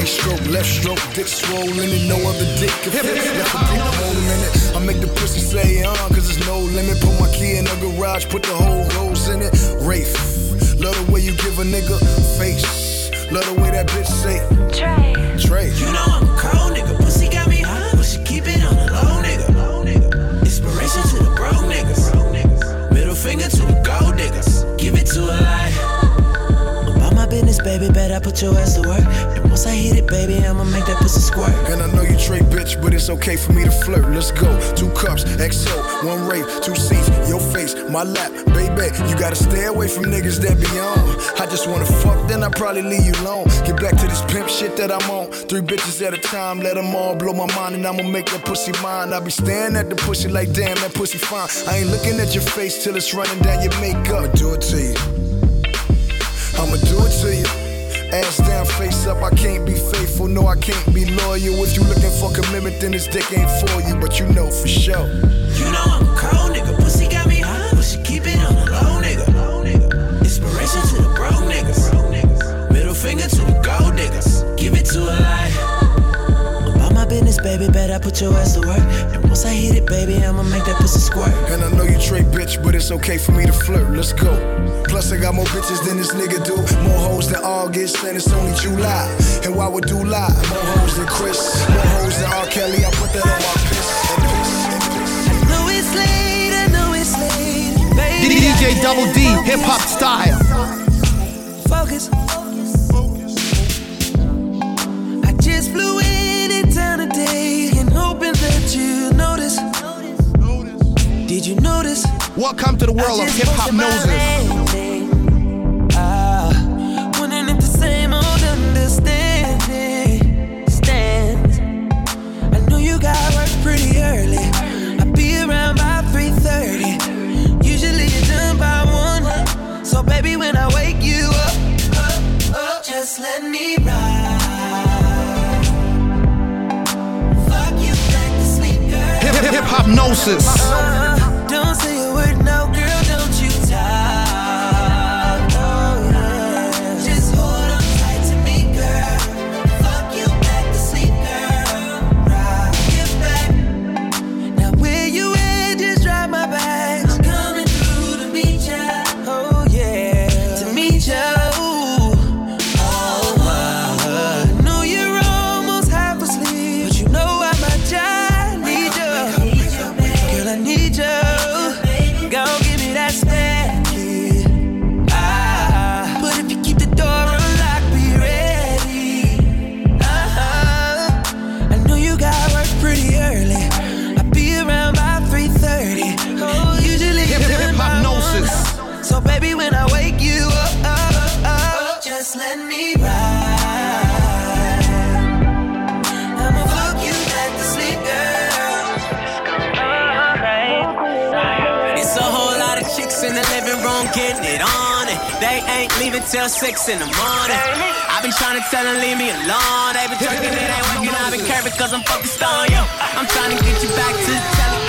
Right stroke, left stroke, dick swollen it. No other dick can fit. Left a dick hole in it. I make the pussy say uh, cause there's no limit. Put my key in the garage, put the whole rose in it. Rafe, love the way you give a nigga face. Love the way that bitch say. Trey. Trey. You know I'm a cold nigga. Pussy got me high, but she keep it on the low nigga. Inspiration to the broke niggas. Middle finger to the gold niggas. Give it to a lie. About my business, baby, better I put your ass to work. Once I hit it, baby, I'ma make that pussy squirt. And I know you trade bitch, but it's okay for me to flirt. Let's go. Two cups, XO, one rape, two seats, your face, my lap, baby. You gotta stay away from niggas that be on. I just wanna fuck, then I probably leave you alone. Get back to this pimp shit that I'm on. Three bitches at a time, let them all blow my mind, and I'ma make that pussy mine. I be staring at the pussy like, damn, that pussy fine. I ain't looking at your face till it's running down your makeup. I'ma do it to you. I'ma do it to you. Ass down, face up, I can't be faithful, no, I can't be loyal. If you looking for commitment, then this dick ain't for you, but you know for sure. You know I'm cold baby, bet I put your ass to work. And once I hit it, baby, I'ma make that pussy squirt. And I know you trade bitch, but it's okay for me to flirt. Let's go. Plus, I got more bitches than this nigga do. More hoes than August, and it's only July. And why would do lie? More hoes than Chris, more hoes than R. Kelly. I put that on my piss. I know it's late, I know it's late. Baby, DJ Double D, hip hop style. Focus. Welcome to the world of Hiphopnosis. Ah, wondering if the same old understanding stands. I know you got work pretty early. I'll be around by 3:30. Usually you're done by one. So baby, when I wake you up, up, up, just let me ride. Fuck you back to sleep, girl. Hip hip hop noses. Uh, don't say They ain't leaving till six in the morning. I've been trying to tell them leave me alone. They been twerking, it ain't working. I've been curving cause I'm focused on you. I'm trying to get you back to the telly.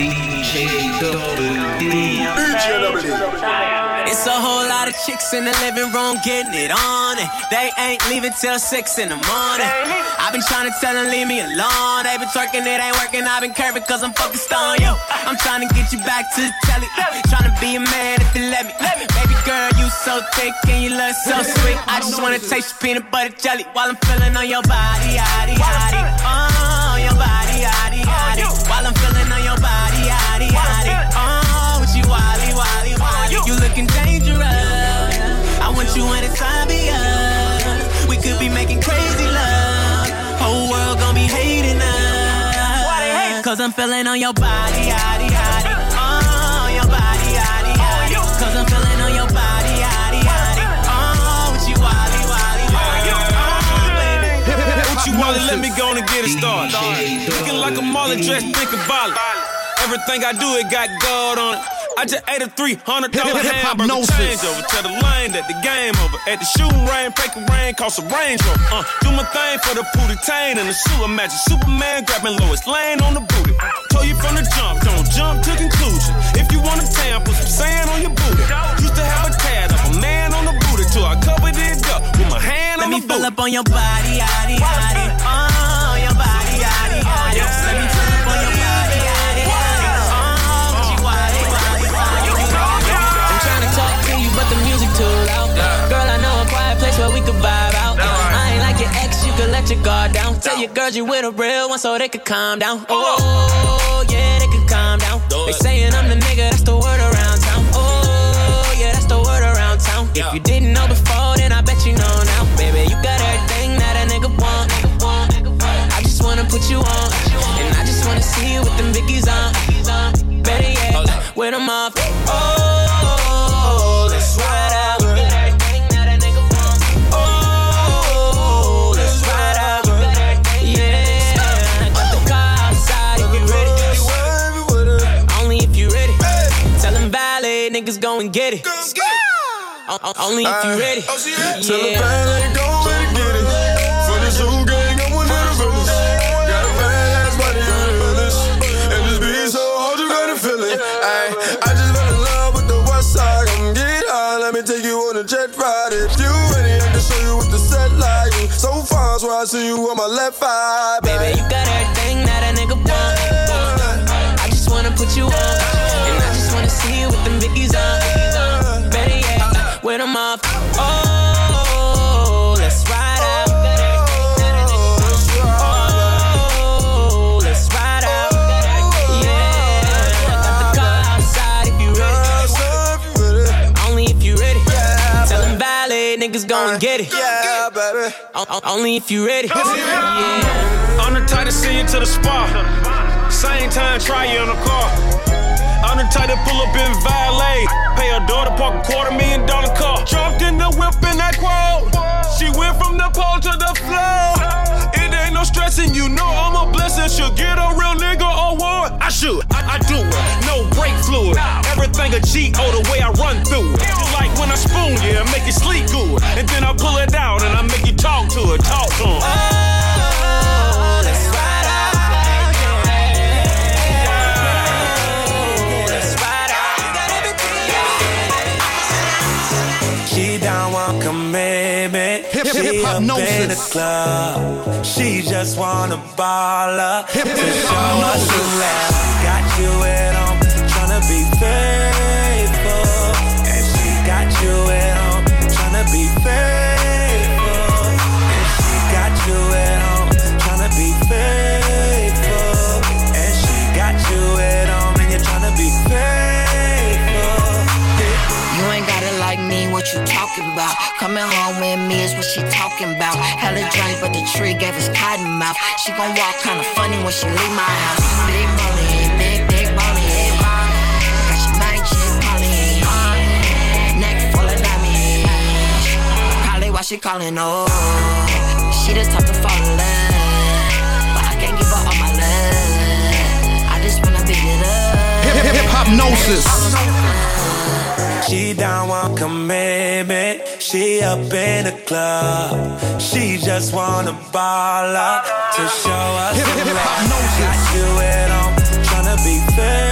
DJ Double D. It's a whole lot of chicks in the living room getting it on it. They ain't leaving till six in the morning. I've been trying to tell them leave me alone. They been twerking, it ain't working. I've been curving cause I'm focused on you. I'm trying to get you back to the telly. Trying to be a man if you let me. Baby girl, you so thick and you look so sweet. I just wanna taste your peanut butter jelly while I'm feeling on your body, yaddy, yaddy. Oh, your body, yaddy, yaddy. While I'm feeling looking dangerous. I want you anytime be us. We could be making crazy love. Whole world gon' be hating us. Cause I'm feeling on your body, yaddy, yaddy. Oh, your body, yaddy, oh, yaddy. Cause I'm feeling on your body, yaddy, yaddy. Oh, with you, wally, wally, wally. Oh, oh baby. What you want let me go and get it started. Looking like a Marlin dressed, thinking violent. Everything I do, it got gold on it. I just ate a $300 Hip- hip- hop hamburger gnosis. change over. Tell the lane that the game over. At the shooting range, break a rain, cost a Range Rover. Uh, do my thing for the booty tain and the suit. Imagine Superman grabbing Lois Lane on the booty. Told you from the jump, don't jump to conclusion. If you want a tan, put some sand on your booty. Used to have a tad of a man on the booty till I covered it up with my hand Let on me the fill booty. up on your body, yaddy, yaddy. Oh, your body, yaddy, yaddy. Let me let your guard down. Tell your girls you with a real one so they could calm down. Oh, yeah, they could calm down. They saying I'm the nigga, that's the word around town. Oh, yeah, that's the word around town. If you didn't know before, then I bet you know now, baby. You got everything that a nigga want. I just wanna put you on, and I just wanna see you with them Vickies on. Better yet, with them off. Oh, and get it. O- o- Only if you ready. Oh, Tell the valet go and get it. For this whole gang, I'm one of the villains. Got a fast body on the villas. And this beat so hard, you gotta feel it. Ay, I just fell in love with the west side. Come get high, let me take you on a jet ride. If you ready, I can show you what the set like. So far, so I see you on my left eye. Go and get it. Yeah, baby. Only if you ready. Yeah. I'm the type to see you to the spot. Same time, try you in the car. I'm the type to pull up in valet. Pay her daughter, park a quarter million dollar car. Jumped in the whip in that quote. She went from the pole to the floor. It ain't no stressing, you know I'm a blessing. Should get a real nigga award. I should, I, I do it. No brake fluid. Everything a G O the way I run through it. You like when I spoon you and make you sleep good. And then I pull it out and I make you talk to it, talk to him. Oh, let's ride out. Let's She don't want commitment. Hip- hip- she up in the hypnosis. club. She just wanna ball up. Hip- to hip- show us hypnosis. you left. Got you at home, tryna be faithful. And she got you at home, tryna be faithful. And she got you at home, tryna be faithful. And she got you at home, and you're tryna be faithful. You ain't gotta like me, what you talking about? Coming home with me is what she talking about. Hella drink, but the tree gave us cotton mouth. She gon' walk kinda funny when she leave my house. Big money, she calling, oh. She the type to fall in love. But I can't give her all my love. I just wanna beat it up. Hip hip hip hypnosis. She don't want commitment. She up in the club. She just wanna ball up to show us Hip- some hip- love. hypnosis. Got you at home, tryna be faithful.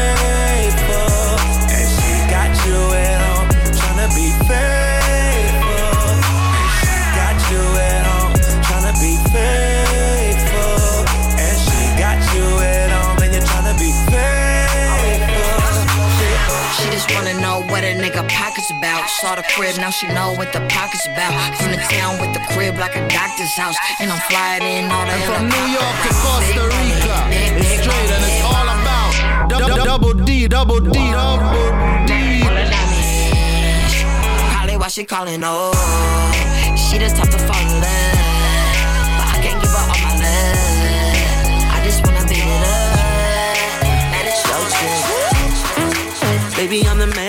What a nigga pockets about. Saw the crib, now she know what the pockets about. From the town with the crib like a doctor's house. And I'm flying in all the And from New York to. Costa Rica, it's straight and it's all about double D, double D, double D. full of diamonds. Probably why she calling, oh. She just type to fall in love. But I can't give her all my love. I just wanna beat it up. Let it show Baby, I'm the man.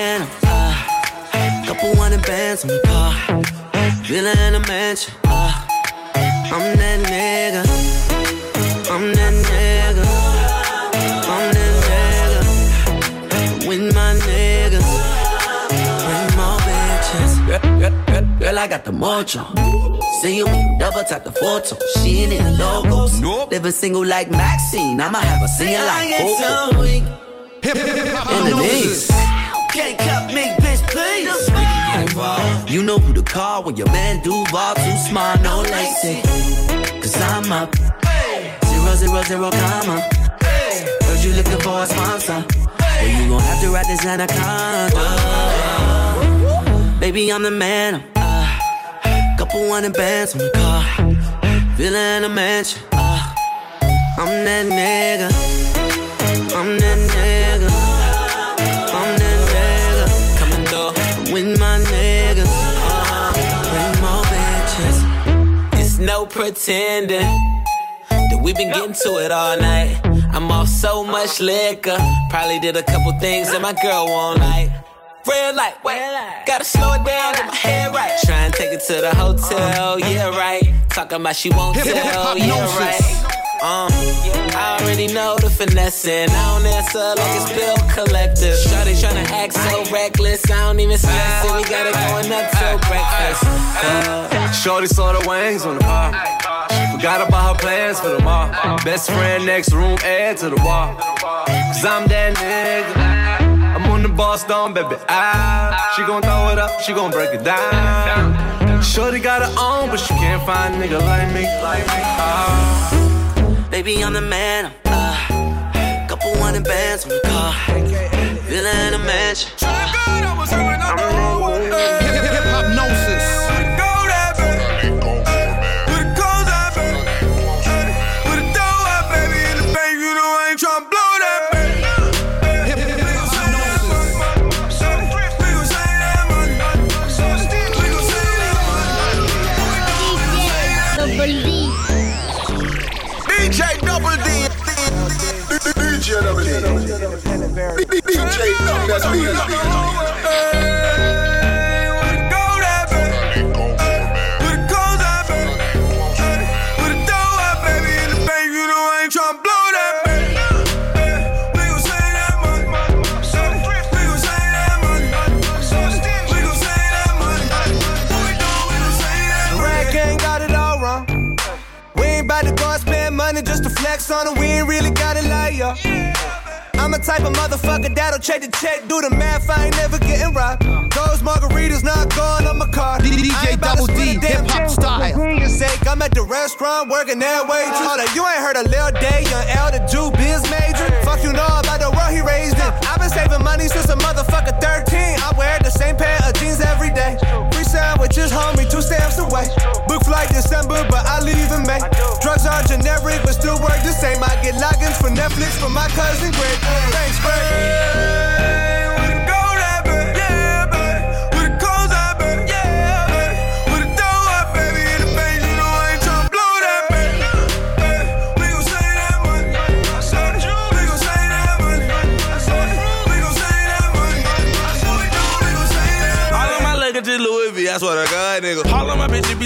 Bands on the car. Villa in a mansion. Uh, I'm that nigga. I'm that nigga. I'm that nigga. With my niggas. Bring more bitches. Girl, girl, girl, girl, I got the mojo. See you double tap the photo. She ain't in the logos. Living single like Maxine. I'ma have a singing like Coco. Hip hip hip In the knees. Can't cut me, bitch, please. You know who to call when your man Duval too smart, no lacy. Cause I'm up. Zero, zero, zero, comma. Heard you looking for a sponsor. Well, you gon' have to ride this anaconda. Baby, I'm the man. Uh, couple hundred bands on the car. Villa in a mansion. Uh, I'm that nigga. I'm that nigga. Pretending that we've been getting to it all night. I'm off so much liquor. Probably did a couple things that my girl won't like. Red light, wait, gotta slow it down, get my head right. Try and take it to the hotel, yeah, right. Talking about she won't tell, yeah, right. Uh, I already know the finessing. I don't answer like it's bill collector. Shawty tryna act so reckless. I don't even stress it. We got it going up till breakfast. Uh, Shorty saw the wings on the bar. Forgot about her plans for the mall. Best friend next room, add to the wall. Cause I'm that nigga. I'm on the boss down, baby. Ah, she gon' throw it up, she gon' break it down. Shorty got her own, but she can't find a nigga like me. Ah. Baby, I'm the man. I'm uh, couple hundred bands on the car. Villa in a mansion. Hip hop D. DJ Double D. Rag flex on it. We ain't really got it like ya. I'm a type of motherfucker that'll check the check, do the math. I ain't never getting robbed. Those margaritas not going on my card. DJ Double D, hip hop style. For your sake, I'm at the restaurant working that way. Hold up, you ain't heard a Lil Day, young L, the Jew biz major. Fuck you know about the world he raised in. I've been saving money since a motherfucker 13. I wear the same pair of jeans every day. Free sandwiches, homie, two stamps away. Book flight December, but I leave in May. Drugs are generic, but still work the same. I get logins for Netflix for my cousin Greg. Thanks, Greg.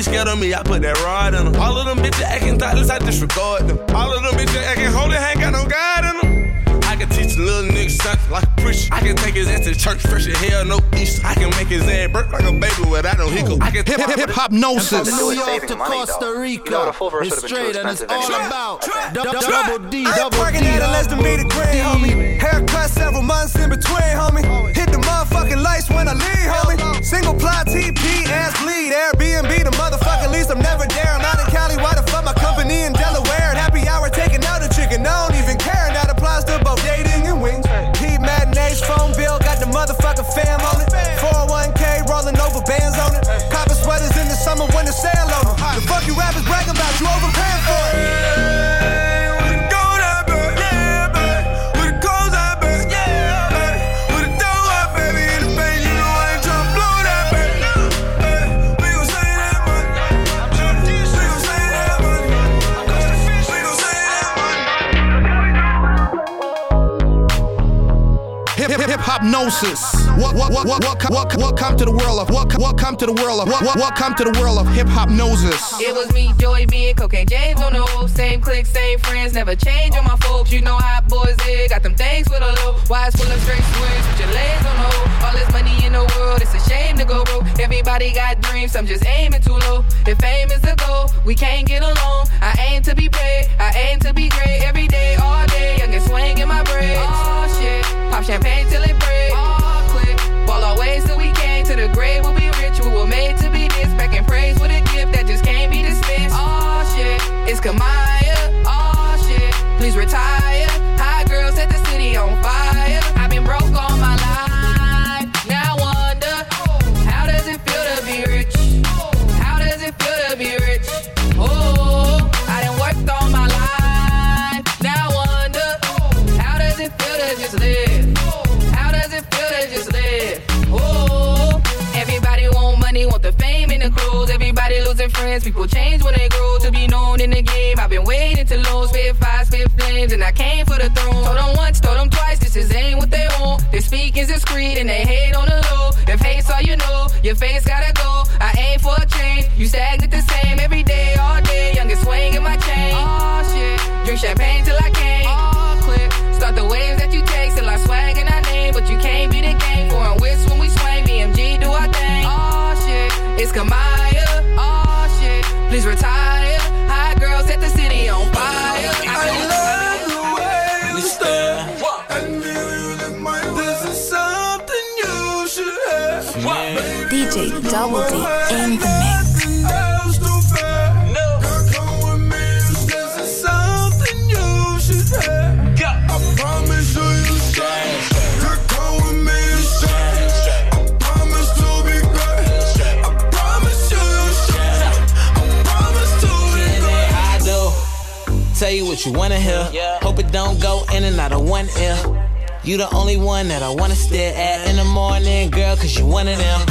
Be scared of me, I put that rod in them. All of them bitches acting thoughtless, I disregard them. All of them bitches acting holy, ain't got no God in them. I can teach a little nigga something like a preacher. I can take his ass to church, fresh as hell, no Easter. I can make his ass burp like a baby without no hiccup. I can Hip hip hop gnosis. New York to Costa Rica. It's straight and it's all about dou- dou- Try. double D, I ain't double D, at a less than me to grand, homie. Haircut several months in between, homie. Motherfucking lights when I leave, homie. Single ply TP, ass bleed. Airbnb, the motherfucking lease. I'm never there. I'm out in Cali. Why the fuck my hip gnosis. What what what what what what what come to the world of what what come to the world of what what what come to the world of Hiphopnosis. It was me, Joey B, and Cocaine James on the whole. Same clique, same friends, never change on my folks. You know how boys is. Got them things with a low. Wise full of straight swings with your legs on the hole. All this money in the world, it's a shame to go broke. Everybody got dreams, I'm just aiming too low. If fame is the goal, we can't get along. I aim to be brave, I aim to be great. Every day, all day, young and swing in my braids. Oh shit, pop champagne till it break. Our ways till we came to the grave. We'll be rich, we were made to be this. Back in praise with a gift that just can't be dismissed. Oh shit, it's Kamaiyah. Oh shit, please retire. High girls set the city on fire. I've been broke all and friends. People change when they grow to be known in the game. I've been waiting to lose, spit fire, spit flames, and I came for the throne. Told them once, told them twice, this is ain't what they want. They speak is discreet and they hate on the low. If hate's all you know, your face gotta go. I aim for a change, you stagnant the same every day, all day. Youngest swing in my chain. Oh shit, drink champagne till I can't. Oh, all clear, start the waves that you take till I swag and I name, but you can't be the game. Foreign whips when we swing, BMG do our thing. Oh shit, it's Kamaiyah. Shit, please retire. Hot girls set the city on fire. I love the way you stare. And this is something you should have. DJ Double D in the mix. What you wanna hear. Hope it don't go in and out of one ear. You the only one that I wanna stare at in the morning, girl, cause you one of them.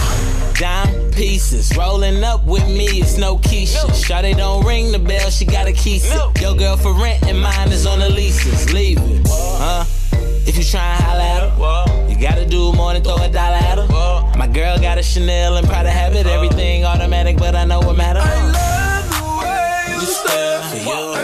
Dime pieces, rolling up with me, it's no Keisha. Shawty don't ring the bell, she got a key. Your girl for rent and mine is on the leases. Leave it, huh? If you try and holla at her, you gotta do more than throw a dollar at her. My girl got a Chanel and Prada habit, everything automatic, but I know what matter. You stare for you.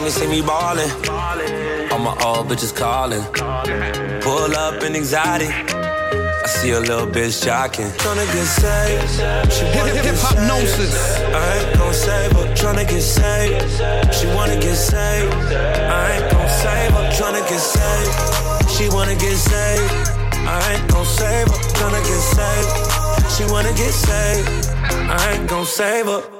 Time you see me ballin', all my old bitches callin'. Pull up in anxiety. I see a little bitch jocking. Tryna get saved. She wanna get Hypnosis. saved. I ain't gon' save her. Tryna get saved. She wanna get saved. I ain't gon' save her. Tryna get saved. She wanna get saved. I ain't gon' save her. Tryna get saved. She wanna get saved. I ain't gon' save her.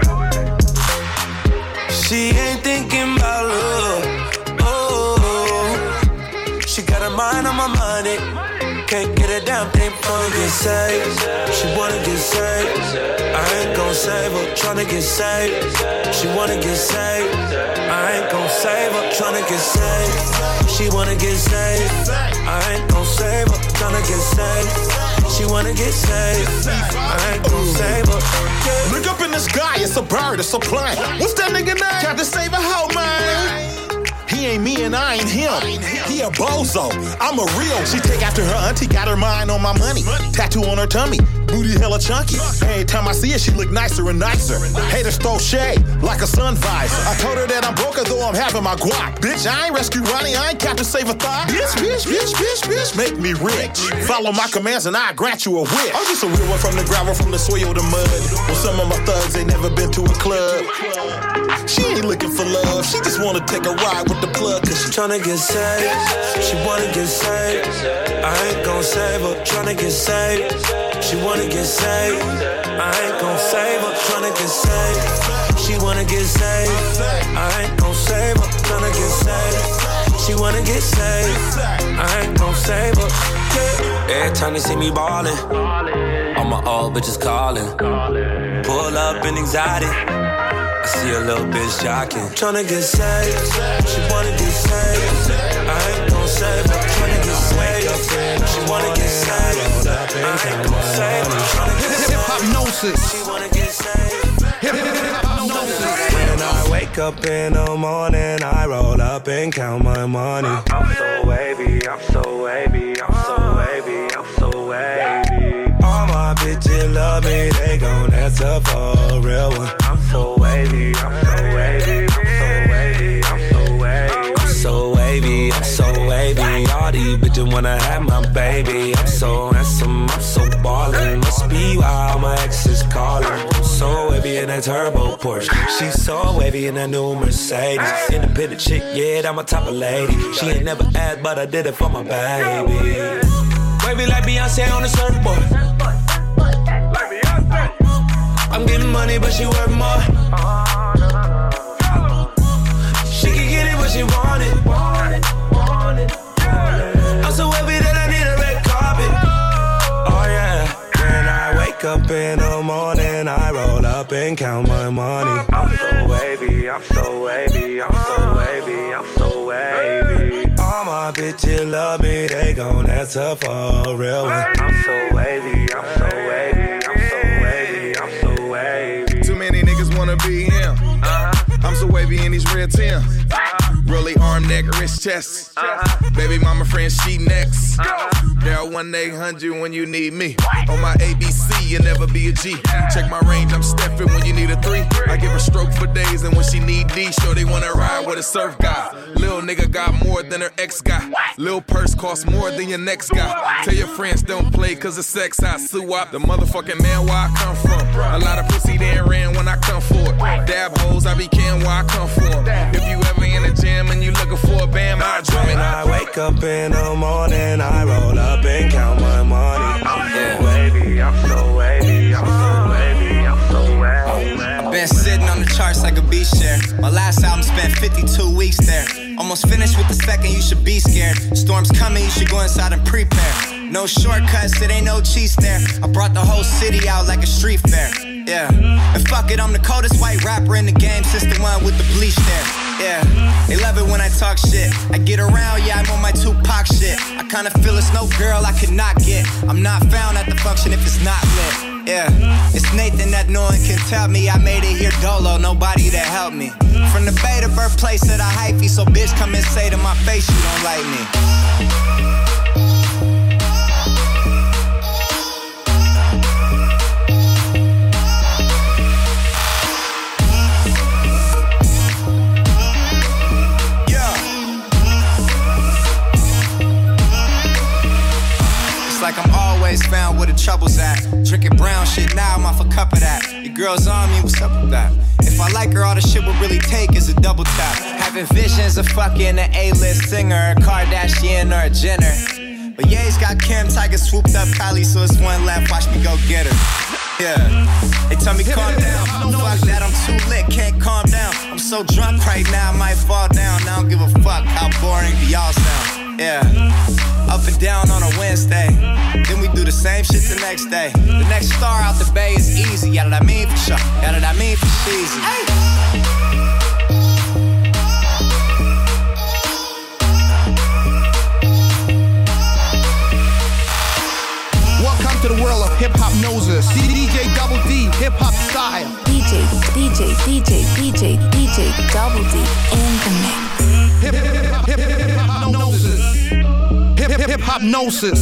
She ain't thinking about love. Oh, she got her mind on my money. Can't get a damn thing from get saved. She wanna get saved. I ain't gon' save her. Tryna get saved. She wanna get saved. I ain't gon' save her. Tryna get saved. She wanna get saved. I ain't gon' save her. Tryna get saved. She wanna get saved. I ain't gon' save her. Look up in the sky, it's a bird, it's a plane. What's that nigga name? Captain Save a hoe, man. He ain't me and I ain't him. He a bozo. I'm a real. She take after her auntie, got her mind on my money. Tattoo on her tummy, booty hella chunky. Every time I see her, she look nicer and nicer. Haters throw shade like a sun visor. I told her that I'm broke, though I'm having my guap. Bitch, I ain't rescue Ronnie, I ain't Captain Save a thought. Bitch, bitch, bitch, bitch, bitch, make me rich. Follow my commands and I grant you a wish. I'm just a real one from the gravel, from the soil to mud. Well, some of my thugs ain't never been to a club. She ain't looking for love, she just wanna take a ride with the plug, cause she Tryna get saved. She wanna get saved. I ain't gon' save her. Tryna get saved. She wanna get saved. I ain't gon' save her. Tryna get saved. She wanna get saved. I ain't gon' save her. Tryna get saved. She wanna get saved. I ain't gon' save her. Every time they see me ballin', all my old bitches callin'. Pull up in anxiety. I see a little bitch jocking. Tryna get saved. She wanna get saved. I ain't gon' save her. Tryna get saved. She wanna get saved. I ain't gon' save her. Tryna get saved. Hip hypnosis. She wanna get saved. Hip hypnosis. When I wake up in the morning, I roll up and count my money. I'm so wavy, I'm so wavy, I'm so wavy, I'm so wavy. All my bitches love me, they gon' answer for a real one. I'm so wavy, I'm so All these bitches wanna have my baby. I'm so handsome, I'm so ballin'. Must be why all my exes callin'. So wavy in that turbo Porsche. She's so wavy in that new Mercedes. Independent chick, yeah, I'm a type of lady. She ain't never asked, but I did it for my baby. Wavy like Beyonce on the surfboard. I'm getting money, but she worth more. She can get it, but she want it. I'm so happy that I need a red carpet. Oh yeah. When I wake up in the morning, I roll up and count my money. I'm so wavy, I'm so wavy, I'm so wavy, I'm so wavy. All my bitches love me, they gon' answer for a real one. I'm so wavy, I'm so wavy, I'm so wavy, I'm so wavy. Too many niggas wanna be him. I'm so wavy in these red Tim. Really arm, neck, wrist, chest. Baby mama friend, she next. Uh-huh. Dial 1 800 when you need me. On my ABC, you never be a G. Check my range, I'm stepping when you need a three. I give her stroke for days, and when she need D, sure they wanna ride with a surf guy. Lil nigga got more than her ex guy. Lil purse costs more than your next guy. Tell your friends don't play cause of sex. I sue up the motherfucking man where I come from. A lot of pussy they ain't ran when I come for it. Dab hoes, I be can where I come from. If you ever in the gym and you looking for a bam, I drum it. I wake up in the morning, I roll up and count my money. I'm so wavy, I'm so wavy, I'm so wavy, I'm so wavy. I've been sitting on the charts like a beach share. My last album spent 52 weeks there. Almost finished with the second, you should be scared. Storm's coming, you should go inside and prepare. No shortcuts, it ain't no cheats there. I brought the whole city out like a street fair. Yeah. And fuck it, I'm the coldest white rapper in the game since the one with the bleach there. Yeah. They love it when I talk shit. I get around, yeah, I'm on my Tupac shit. I kinda feel it's no girl I could not get. I'm not found at the function if it's not lit. Yeah. It's Nathan that no one can tell me I made it here dolo, nobody to help me. From the Bay to birthplace of the hyphy, so bitch come and say to my face you don't like me. Like I'm always found where the trouble's at. Drinking brown shit now, I'm off a cup of that. Your girl's on me, what's up with that? If I like her, all the shit would really take is a double tap. Having visions of fucking an A-list singer, a Kardashian or a Jenner. But yeah, he's got Kim Tyga swooped up Kylie, so it's one left. Watch me go get her. Yeah. They tell me calm down. Fuck that, I'm too lit, can't calm down. I'm so drunk right now, I might fall down. I don't give a fuck how boring do y'all sound. Yeah. Up and down on a Wednesday. Then we do the same shit the next day. The next star out the bay is easy. Yeah, that I mean for sure. Yeah, that I mean for cheesy. Welcome to the world of Hiphopnosis. DJ Double D, hip hop style. DJ, DJ, DJ, DJ, DJ, Double D in the mix. Hip hip hip hip hop noses. Hip hip hip hop noses.